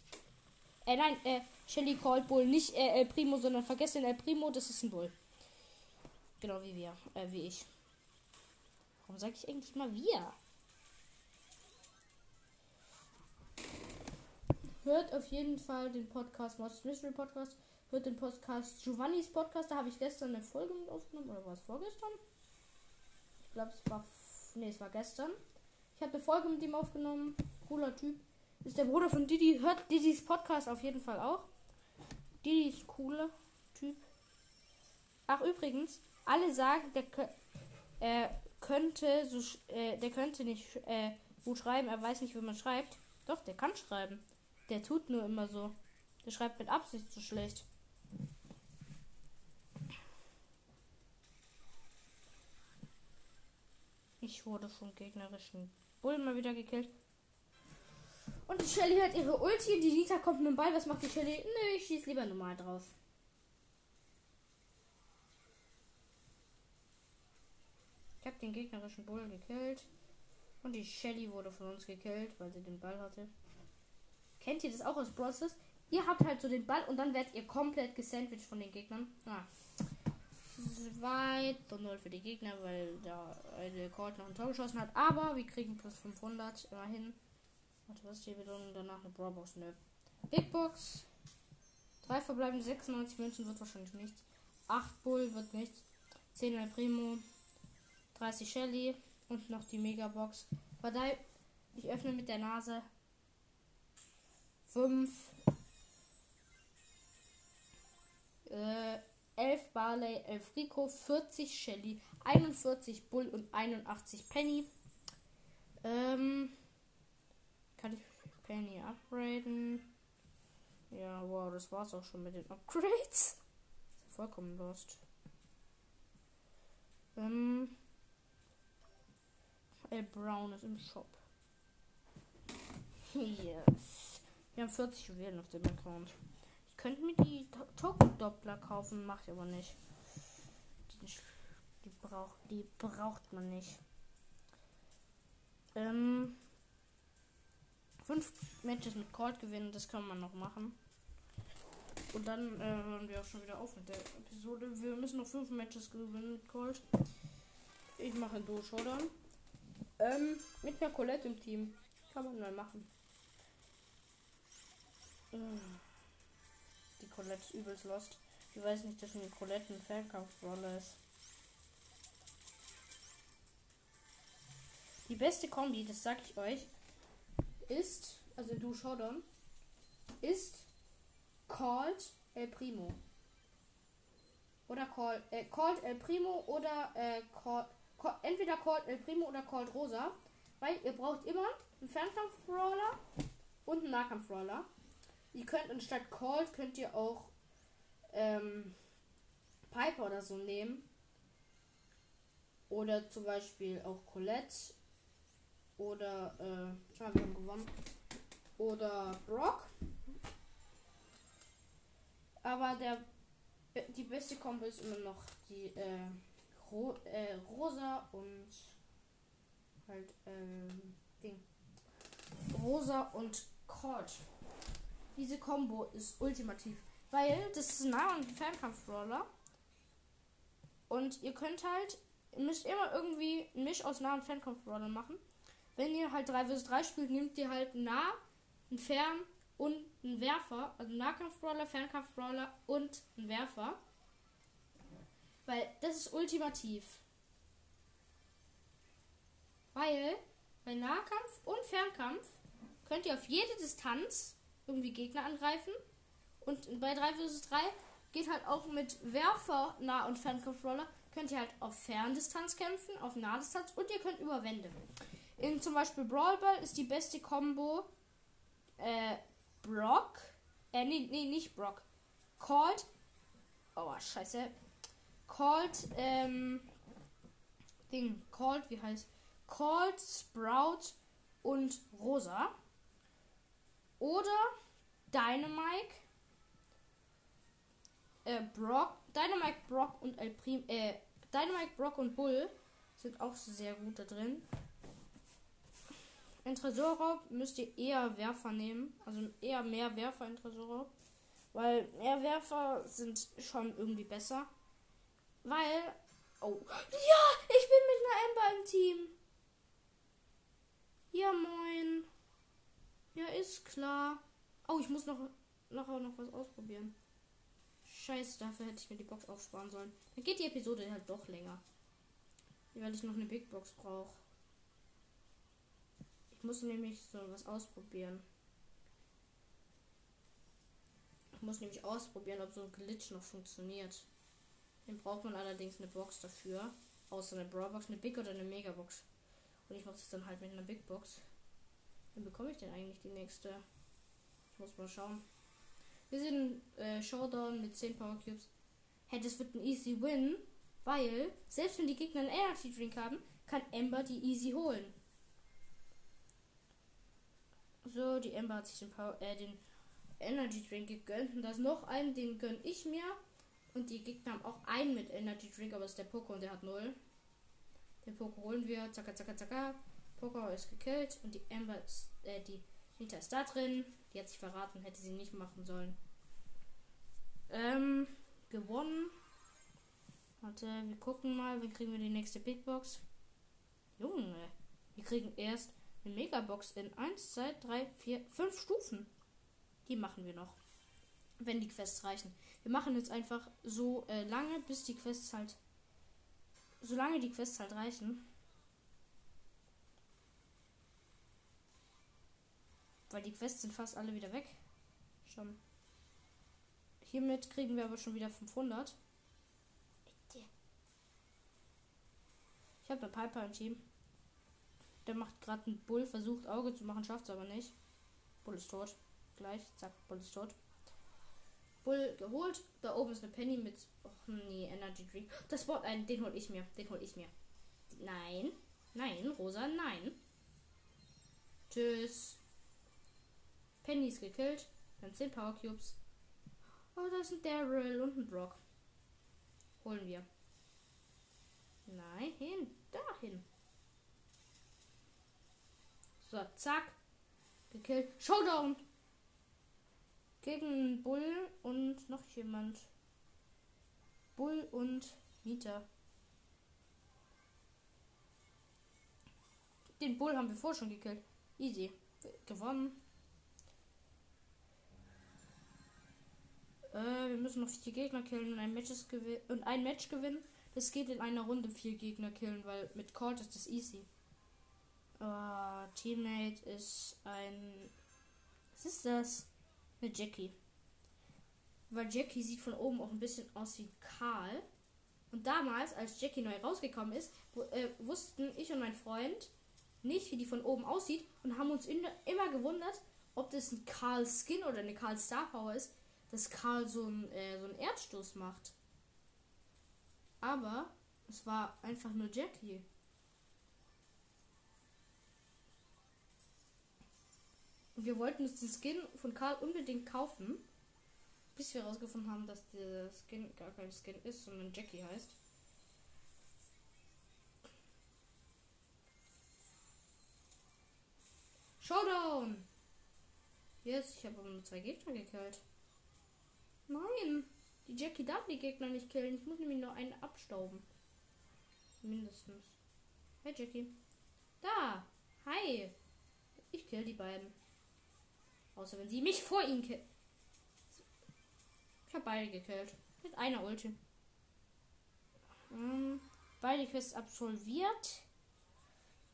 Äh, nein, äh, Shelly, Colt, Bull. Nicht äh, El Primo, sondern vergesst den El Primo, das ist ein Bull. Genau wie wir, äh, wie ich. Warum sage ich eigentlich mal wir? Hört auf jeden Fall den Podcast Monsters Mystery Podcast. Hört den Podcast Giovannis Podcast. Da habe ich gestern eine Folge mit aufgenommen. Oder war es vorgestern? Ich Ich glaube, es war. Nee, es war gestern. Ich habe eine Folge mit ihm aufgenommen. Cooler Typ. Ist der Bruder von Didi. Hört Didis Podcast auf jeden Fall auch. Didi ist cooler Typ. Ach, übrigens, alle sagen, der äh, könnte so äh, der könnte nicht äh, gut schreiben, er weiß nicht, wie man schreibt. Doch, der kann schreiben. Der tut nur immer so. Der schreibt mit Absicht so schlecht. Ich wurde von gegnerischen Bullen mal wieder gekillt. Und die Shelly hat ihre Ulti die Lita kommt mit dem Ball. Was macht die Shelly? Nö, ich schieß lieber normal drauf. Ich habe den gegnerischen Bull gekillt. Und die Shelly wurde von uns gekillt, weil sie den Ball hatte. Kennt ihr das auch aus Process? Ihr habt halt so den Ball und dann werdet ihr komplett gesandwiched von den Gegnern. Ah. 2 zu 0 für die Gegner, weil da eine Colt noch ein Tor geschossen hat. Aber wir kriegen plus 500 immerhin. Warte, was ist die Belohnung? Danach eine Brawlbox. Nö. Big Box. 3 verbleibende 96 Münzen wird wahrscheinlich nichts. 8 Bull wird nichts. 10 El Primo. 30 Shelly. Und noch die Megabox. Warte, ich öffne mit der Nase. 5. Äh, 11 Barley, 11 Rico, 40 Shelly, 41 Bull und 81 Penny. Ähm, kann ich Penny upgraden? Ja, wow, das war's auch schon mit den Upgrades. Vollkommen lost. Ähm, El Brown ist im Shop. Yes. Wir haben 40 Juwelen auf dem Account könnte mir die Token-Doppler kaufen, macht aber nicht. Die, die, braucht, die braucht man nicht. Ähm, fünf Matches mit Cold gewinnen, das kann man noch machen. Und dann äh, hören wir auch schon wieder auf mit der Episode. Wir müssen noch fünf Matches gewinnen mit Cold. Ich mache ein Duo Showdown. Ähm, mit einer Colette im Team. Kann man mal machen. Äh. Colette ist übelst lost. Ich weiß nicht, dass eine Colette ein Fernkampfroller ist. Die beste Kombi, das sag ich euch, ist, also du Showdown, ist Called El Primo. Oder Call, äh, Called El Primo oder äh, call, entweder Called El Primo oder Called Rosa. Weil ihr braucht immer einen Fernkampf-Brawler und einen Nahkampf-Brawler. Ihr könnt anstatt Cold könnt ihr auch ähm, Piper oder so nehmen. Oder zum Beispiel auch Colette. Oder, äh, wir haben gewonnen. Oder Brock. Aber der, die beste Kombo ist immer noch die, äh, Ro äh, Rosa und halt, ähm, Ding. Rosa und Colt. Diese Combo ist ultimativ. Weil das ist ein Nah- und Fernkampf-Brawler. Und ihr könnt halt, ihr müsst immer irgendwie ein Misch aus Nah- und Fernkampf-Brawler machen. Wenn ihr halt 3 vs 3 spielt, nehmt ihr halt nah, einen Fern und einen Werfer. Also Nahkampf-Brawler, Fernkampf-Brawler und einen Werfer. Weil das ist ultimativ. Weil bei Nahkampf und Fernkampf könnt ihr auf jede Distanz irgendwie Gegner angreifen. Und bei 3 vs 3 geht halt auch mit Werfer, Nah- und Fernkampfroller. Könnt ihr halt auf Ferndistanz kämpfen, auf Nahdistanz und ihr könnt über Wände. In zum Beispiel Brawl Ball ist die beste Combo äh, Brock. Äh, nee, nee, nicht Brock. Called. Oh, scheiße. Called, ähm. Ding. Called, wie heißt? Called, Sprout und Rosa. Oder Dynamite, äh, Brock, Dynamite, Brock und El Prim, äh, Dynamite, Brock und Bull sind auch sehr gut da drin. In Tresorraub müsst ihr eher Werfer nehmen, also eher mehr Werfer in Tresorraub, weil mehr Werfer sind schon irgendwie besser. Weil, oh, ja, ich bin mit einer Ember im Team. Ja, moin. Ja, ist klar. Oh, ich muss noch nachher noch was ausprobieren. Scheiße, dafür hätte ich mir die Box aufsparen sollen. Dann geht die Episode halt doch länger. Weil ich noch eine Big Box brauche. Ich muss nämlich so was ausprobieren. Ich muss nämlich ausprobieren, ob so ein Glitch noch funktioniert. Den braucht man allerdings eine Box dafür. Außer eine Brawlbox, eine Big oder eine Megabox. Und ich mache das dann halt mit einer Big Box. Wann bekomme ich denn eigentlich die nächste? Ich muss mal schauen. Wir sind äh, Showdown mit 10 Power Cubes. Hey, das wird ein easy win, weil selbst wenn die Gegner einen Energy Drink haben, kann Ember die easy holen. So, die Ember hat sich den, Power, äh, den Energy Drink gegönnt. Und da ist noch einen, den gönn ich mir. Und die Gegner haben auch einen mit Energy Drink, aber es ist der Poco und der hat null. Den Poco holen wir. Zacka, zacka, zacka. Poco ist gekillt. Und die Ember ist, äh, die Nita ist da drin. Die hat sich verraten, hätte sie nicht machen sollen. Ähm, gewonnen. Warte, wir gucken mal, wie kriegen wir die nächste Big Box. Junge, wir kriegen erst eine Megabox in 1, 2, 3, 4, 5 Stufen. Die machen wir noch. Wenn die Quests reichen. Wir machen jetzt einfach so äh, lange, bis die Quests halt. Solange die Quests halt reichen. Weil die Quests sind fast alle wieder weg. Schon. Hiermit kriegen wir aber schon wieder 500. Ich habe eine Piper im Team. Der macht gerade einen Bull, versucht Auge zu machen, schafft es aber nicht. Bull ist tot. Gleich, zack, Bull ist tot. Bull geholt. Da oben ist eine Penny mit. Och nee, Energy Drink. Das Wort ein, den hol ich mir. Den hol ich mir. Nein. Nein, Rosa, nein. Tschüss. Penny ist gekillt. Dann 10 Power Cubes. Oh, da ist ein Daryl und ein Brock. Holen wir. Nein, hin. Dahin. So, zack. Gekillt. Showdown. Gegen Bull und noch jemand. Bull und Mieter. Den Bull haben wir vorher schon gekillt. Easy. Gewonnen. Äh, wir müssen noch vier Gegner killen und ein, Matches und ein Match gewinnen. Das geht in einer Runde vier Gegner killen, weil mit Colt ist das easy. Uh, Teammate ist ein. Was ist das? Eine Jackie. Weil Jackie sieht von oben auch ein bisschen aus wie Karl. Und damals, als Jackie neu rausgekommen ist, äh, wussten ich und mein Freund nicht, wie die von oben aussieht und haben uns in, immer gewundert, ob das ein Karl Skin oder eine Karl Star Power ist, dass Karl so, ein, äh, so einen Erdstoß macht. Aber es war einfach nur Jackie. Und wir wollten uns den Skin von Karl unbedingt kaufen. Bis wir herausgefunden haben, dass der Skin gar kein Skin ist, sondern Jackie heißt. Showdown! Yes, ich habe nur zwei Gegner gekillt. Nein! Die Jackie darf die Gegner nicht killen. Ich muss nämlich nur einen abstauben. Mindestens. Hey Jackie. Da! Hi! Ich kill die beiden. Außer wenn sie mich vor ihnen killt. Ich habe beide gekillt. Mit einer Ulti. Ähm, beide Quests absolviert.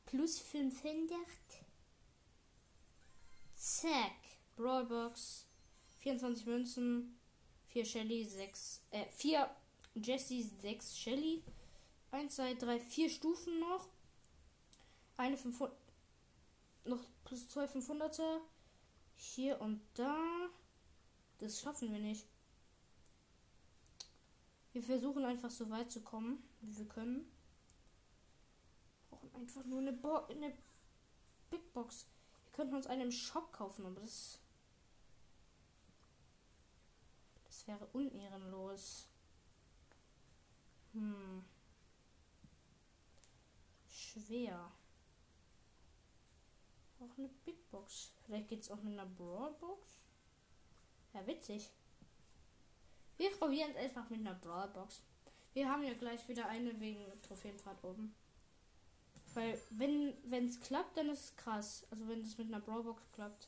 Plus 500. Zack. Brawlbox. 24 Münzen. 4 Shelly, 6. Äh, 4 Jesse, 6 Shelly. 1, 2, 3, 4 Stufen noch. Eine 500. Noch plus 2 500er. Hier und da. Das schaffen wir nicht. Wir versuchen einfach so weit zu kommen, wie wir können. Wir brauchen einfach nur eine, Bo eine Big Box. Wir könnten uns einen im Shop kaufen, aber das. Das wäre unehrenlos. Hm. Schwer. Auch eine Big Box. Vielleicht geht es auch mit einer Brawl Box. Ja, witzig. Wir probieren es einfach mit einer Brawl Box. Wir haben ja gleich wieder eine wegen Trophäenfahrt oben. Weil wenn es klappt, dann ist es krass. Also wenn es mit einer Brawl Box klappt.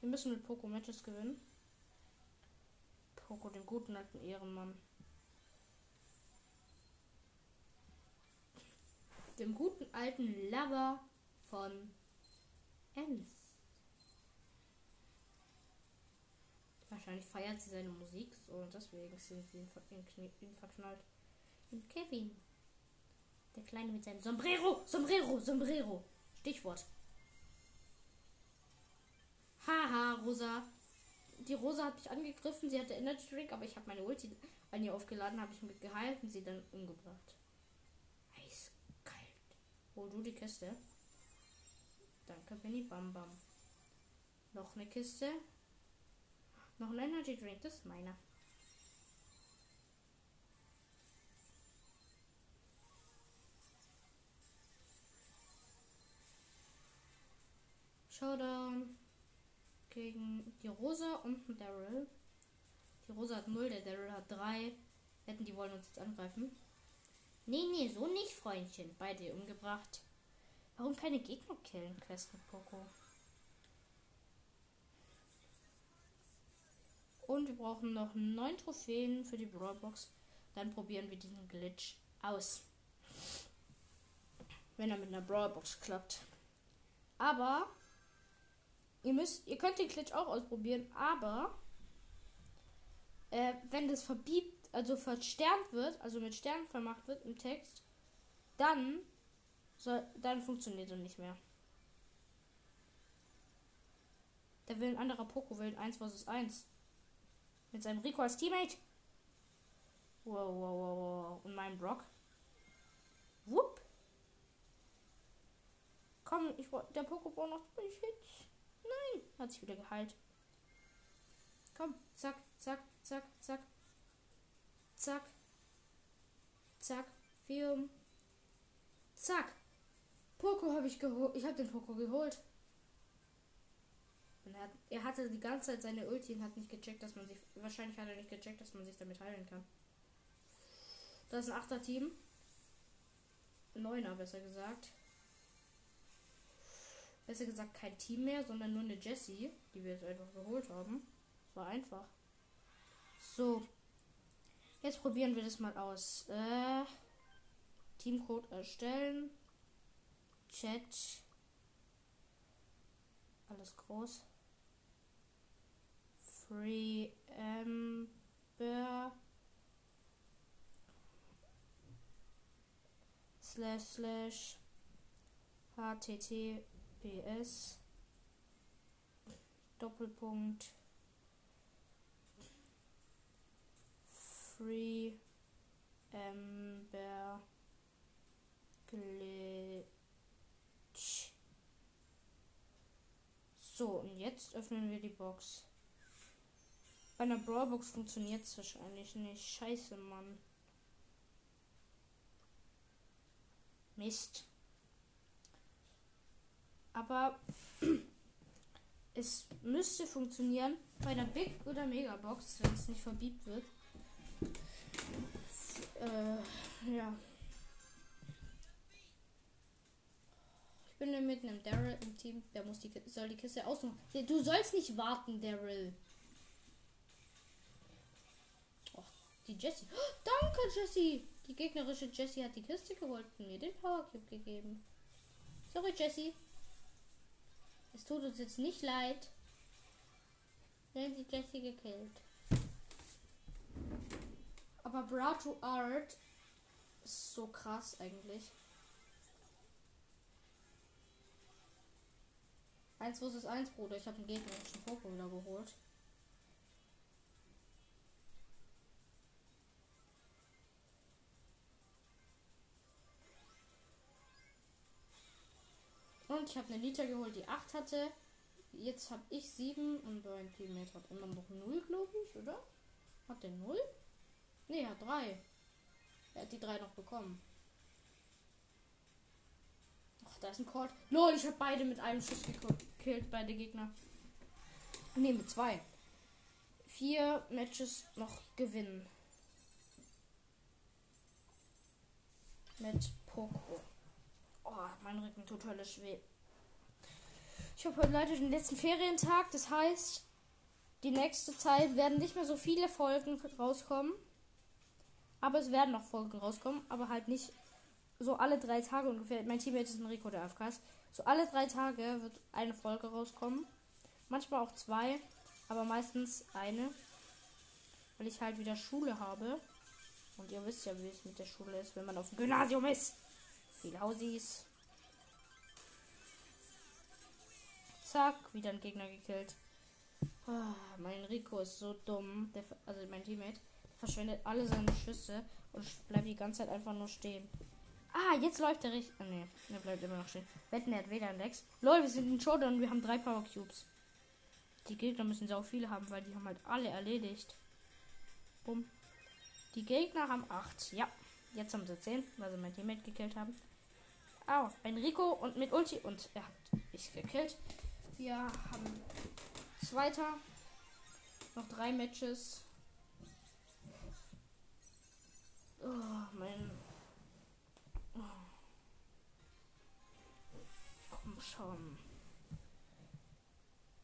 Wir müssen mit Poco Matches gewinnen. Poco, den guten alten Ehrenmann. dem guten alten Lover von Alice. Wahrscheinlich feiert sie seine Musik so und deswegen sind sie ihn verknallt. Und Kevin. Der Kleine mit seinem Sombrero, Sombrero, Sombrero. Stichwort. Haha, Rosa. Die Rosa hat mich angegriffen, sie hatte Energy Drink, aber ich habe meine Ulti an ihr aufgeladen, habe ich mit geheilt und sie dann umgebracht. Eiskalt. Hol du die Kiste. Danke, Penny Bam Bam. Noch eine Kiste. Noch ein Energy Drink, das ist meiner. Showdown gegen die Rosa und Daryl. Die Rosa hat 0, der Daryl hat 3. Hätten die wollen uns jetzt angreifen. Nee, nee, so nicht, Freundchen. Beide umgebracht. Warum keine Gegner killen, Quest mit Poco? Und wir brauchen noch 9 Trophäen für die Brawlbox. Dann probieren wir diesen Glitch aus. Wenn er mit einer Brawlbox klappt. Aber ihr müsst, ihr könnt den Glitch auch ausprobieren, aber äh, wenn das verbiebt, also versternt wird, also mit Sternen vermacht wird im Text, dann soll, dann funktioniert er nicht mehr. Da will ein anderer Poco will 1 vs 1. Mit seinem Rico als Teammate. Wow, wow, wow, wow. Und mein Brock. Wupp. Komm, ich wollte. Der Pokéball noch zwei Hits. Nein. Hat sich wieder geheilt. Komm. Zack, zack, zack, zack. Zack. Zack. Vier. Zack. Poco habe ich geholt. Ich habe den Poco geholt. Er, hat, er hatte die ganze Zeit seine Ulti und hat nicht gecheckt, dass man sich. Wahrscheinlich hat er nicht gecheckt, dass man sich damit heilen kann. Das ist ein Achter-Team. Neuner, besser gesagt. Besser gesagt kein Team mehr, sondern nur eine Jessie, die wir jetzt einfach geholt haben. War einfach. So. Jetzt probieren wir das mal aus. Äh, Teamcode erstellen. Chat. Alles groß. Free Ember slash slash https Doppelpunkt Free Ember Glitch. So, und jetzt öffnen wir die Box. Bei einer Brawlbox funktioniert es wahrscheinlich nicht. Scheiße, Mann. Mist. Aber [CLEARS THROAT] es müsste funktionieren bei einer Big oder Mega Box, wenn es nicht verbiebt wird. Äh, ja. Bin mit einem Daryl im Team, der muss die, soll die Kiste ausmachen. Du sollst nicht warten, Daryl. Die Jessie. Oh, danke, Jessie. Die gegnerische Jessie hat die Kiste geholt und mir den Power Cube gegeben. Sorry, Jessie. Es tut uns jetzt nicht leid. Wenn sie Jessie gekillt. Aber Brato Art ist so krass eigentlich. 1 vs 1, Bruder. Ich habe den gegnerischen Pokémon wieder geholt. Und ich habe eine Liter geholt, die 8 hatte. Jetzt habe ich 7 und mein Teammate hat immer noch 0, glaube ich, oder? Hat der 0? Ne, hat 3. Er hat die 3 noch bekommen. Da ist ein Colt. Lol, ich habe beide mit einem Schuss gekillt, beide Gegner. Ne, mit zwei. Vier Matches noch gewinnen. Mit Poco. Oh, mein Rücken tut höllisch weh. Ich habe heute leider den letzten Ferientag. Das heißt, die nächste Zeit werden nicht mehr so viele Folgen rauskommen. Aber es werden noch Folgen rauskommen, aber halt nicht so alle drei Tage ungefähr, mein Teammate ist ein Rico der AFKs, so alle drei Tage wird eine Folge rauskommen. Manchmal auch zwei, aber meistens eine. Weil ich halt wieder Schule habe. Und ihr wisst ja, wie es mit der Schule ist, wenn man auf dem Gymnasium ist. Viel Hausis. Zack, wieder ein Gegner gekillt. Oh, mein Rico ist so dumm. Der, also mein Teammate verschwendet alle seine Schüsse und bleibt die ganze Zeit einfach nur stehen. Ah, jetzt läuft er richtig. Ah, nee, er bleibt immer noch stehen. Wetten, er hat weder Lex. Leute, wir sind in Showdown wir haben drei Power Cubes. Die Gegner müssen so viele haben, weil die haben halt alle erledigt. Bumm. Die Gegner haben acht. Ja, jetzt haben sie zehn, weil sie mein Teammate gekillt haben. Au, ein Rico und mit Ulti und er hat mich gekillt. Wir haben zweiter. Noch drei Matches. Oh, mein. Komm schon.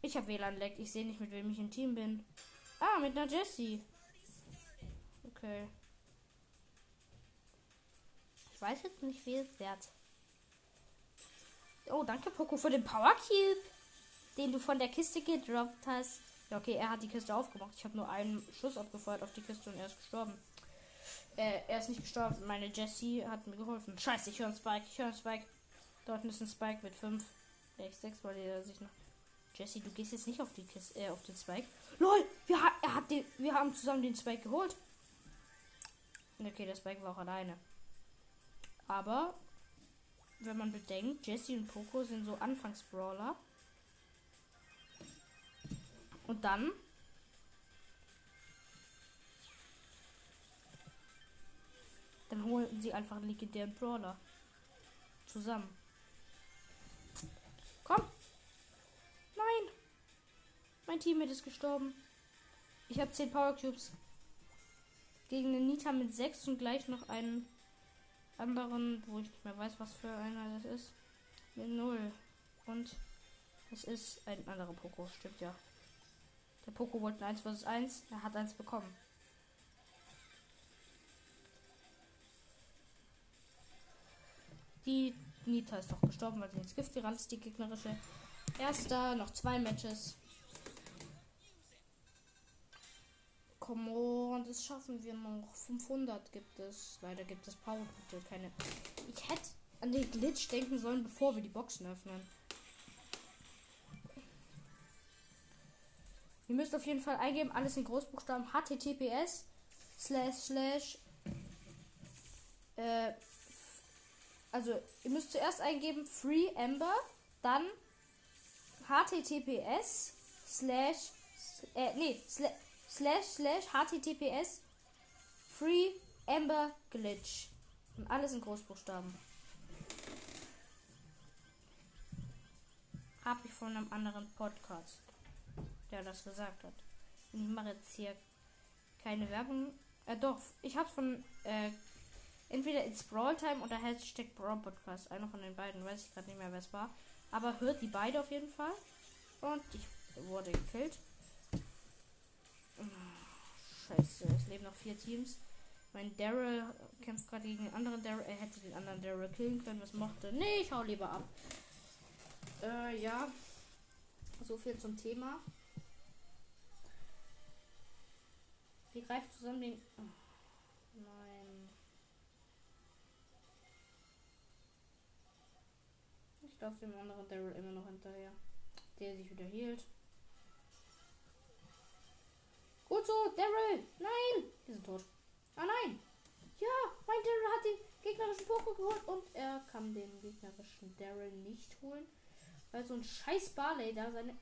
Ich habe WLAN-Lag. Ich sehe nicht, mit wem ich im Team bin. Ah, mit einer Jessie. Okay. Ich weiß jetzt nicht, wie es wert. Oh, danke, Poco, für den Power Cube, den du von der Kiste gedroppt hast. Ja, okay, er hat die Kiste aufgemacht. Ich habe nur einen Schuss abgefeuert auf die Kiste und er ist gestorben. Äh, er ist nicht gestorben. Meine Jessie hat mir geholfen. Scheiße, ich höre einen Spike. Ich höre einen Spike. Dort ist ein Spike mit 5. Ja, 6, weil er sich noch. Jessie, du gehst jetzt nicht auf die Kiste, äh, auf den Spike. LOL! Wir, ha er hat den, wir haben zusammen den Spike geholt. Okay, der Spike war auch alleine. Aber, wenn man bedenkt, Jessie und Poco sind so Anfangsbrawler. Und dann Dann holen sie einfach einen legendären Brawler. Zusammen. Komm. Nein. Mein Teammate ist gestorben. Ich habe 10 Power Cubes. Gegen den Nita mit 6 und gleich noch einen anderen, wo ich nicht mehr weiß, was für einer das ist. Mit 0. Und es ist ein anderer Poco. Stimmt ja. Der Poco wollte 1 vs 1. Er hat eins bekommen. Die Nita ist doch gestorben, weil sie ins Gift gerannt ist, die gegnerische. Erster, noch zwei Matches. Komm on, das schaffen wir noch. 500 gibt es. Leider gibt es Powerpunkte, keine. Ich hätte an den Glitch denken sollen, bevor wir die Boxen öffnen. Ihr müsst auf jeden Fall eingeben, alles in Großbuchstaben. HTTPS slash slash äh, also ihr müsst zuerst eingeben Free Ember, dann HTTPS slash äh, nee, slash slash HTTPS Free Ember Glitch. Und alles in Großbuchstaben. Habe ich von einem anderen Podcast, der das gesagt hat. Und ich mache jetzt hier keine Werbung. Äh, doch, ich habe von äh, Entweder ins Brawl Time oder Hashtag Brawl Podcast. Einer von den beiden. Weiß ich gerade nicht mehr, wer es war. Aber hört die beide auf jeden Fall. Und ich wurde gekillt. Scheiße, es leben noch vier Teams. Mein Daryl kämpft gerade gegen den anderen Daryl. Er hätte den anderen Daryl killen können. Was mochte? Nee, ich hau lieber ab. Äh, ja. So viel zum Thema. Wir greifen zusammen den. Oh. Ich laufe dem anderen Daryl immer noch hinterher. Der sich wieder hielt. Gut so, Daryl! Nein! Wir sind tot. Ah nein! Ja, mein Daryl hat den gegnerischen Poker geholt und er kann den gegnerischen Daryl nicht holen, weil so ein scheiß Barley da seine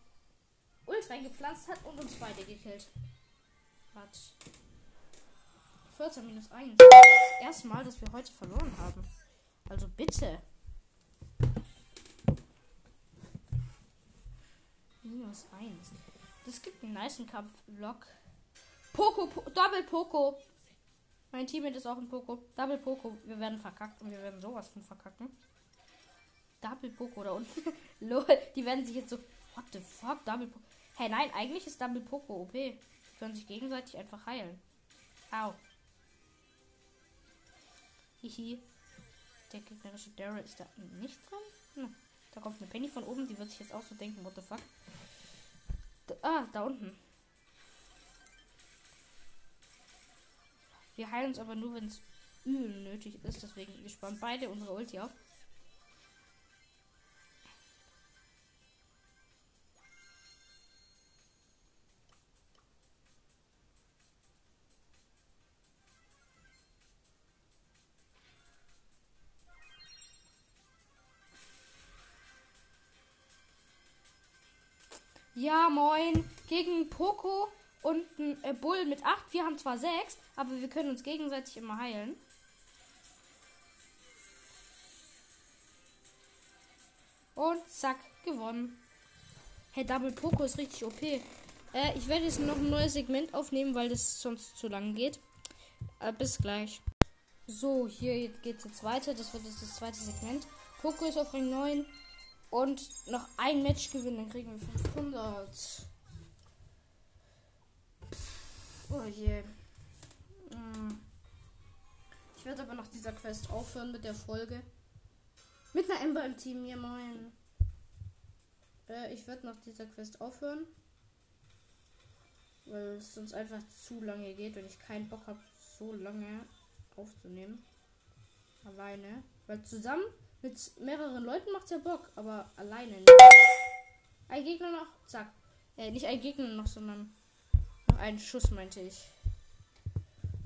Ult reingepflanzt hat und uns beide gekillt hat. 14 minus 1. Das erste Mal, dass wir heute verloren haben. Also bitte. Minus 1. Das gibt einen nice Kampf-Vlog. Poco, po Double Poco. Mein Teammate ist auch ein Poco. Double Poco. Wir werden verkackt und wir werden sowas von verkacken. Double Poco da unten. [LAUGHS] Lol, die werden sich jetzt so. What the fuck? Double Poco. Hey, nein, eigentlich ist Double Poco OP. Die können sich gegenseitig einfach heilen. Au. Hihi. Der gegnerische Daryl ist da nicht drin. Hm. Da kommt eine Penny von oben, die wird sich jetzt auch so denken, what the fuck. Ah, da unten. Wir heilen uns aber nur, wenn es übel nötig ist. Deswegen, wir sparen beide unsere Ulti auf. Ja, moin. Gegen Poco und ein äh, Bull mit 8. Wir haben zwar 6, aber wir können uns gegenseitig immer heilen. Und zack, gewonnen. Hey, Double Poco ist richtig OP. Äh, ich werde jetzt noch ein neues Segment aufnehmen, weil das sonst zu lang geht. Äh, bis gleich. So, hier geht es jetzt weiter. Das wird jetzt das zweite Segment. Poco ist auf Ring 9. Und noch ein Match gewinnen, dann kriegen wir 500. Oh je. Hm. Ich werde aber nach dieser Quest aufhören mit der Folge. Mit einer Ember im Team, ja moin. Äh, ich werde nach dieser Quest aufhören. Weil es sonst einfach zu lange geht und ich keinen Bock habe, so lange aufzunehmen. Alleine. Weil zusammen mit mehreren Leuten macht ja Bock, aber alleine nicht. Ein Gegner noch, zack. Äh, nicht ein Gegner noch, sondern noch einen Schuss, meinte ich.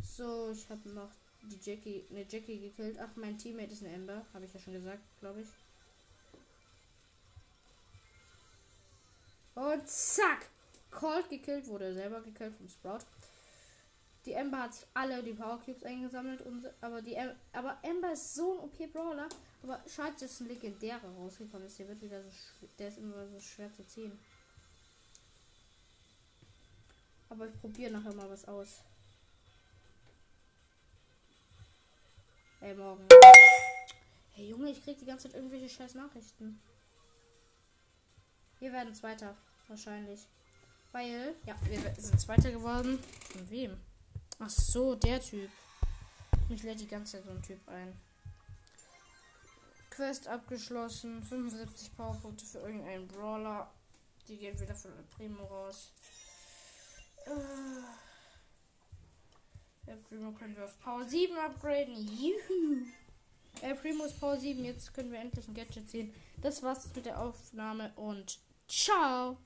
So, ich habe noch die Jackie, eine Jackie gekillt. Ach, mein Teammate ist eine Ember, habe ich ja schon gesagt, glaube ich. Und zack! Cold gekillt, wurde selber gekillt vom Sprout. Die Ember hat alle die Power Cubes eingesammelt, und, aber die aber Ember ist so ein OP Brawler. Aber schade, dass ein legendärer rausgekommen ist. Der wird wieder so der ist immer so schwer zu ziehen. Aber ich probiere nachher mal was aus. Hey, morgen. Hey Junge, ich krieg die ganze Zeit irgendwelche scheiß Nachrichten. Wir werden Zweiter. Wahrscheinlich. Weil, ja, wir sind Zweiter geworden. Von wem? Ach so, der Typ. Mich lädt die ganze Zeit so ein Typ ein. Quest abgeschlossen. 75 Powerpunkte für irgendeinen Brawler. Die gehen wieder von Primo raus. Äh. Primo können wir auf Power 7 upgraden. Juhu! Der Primo ist Power 7. Jetzt können wir endlich ein Gadget sehen. Das war's mit der Aufnahme und ciao!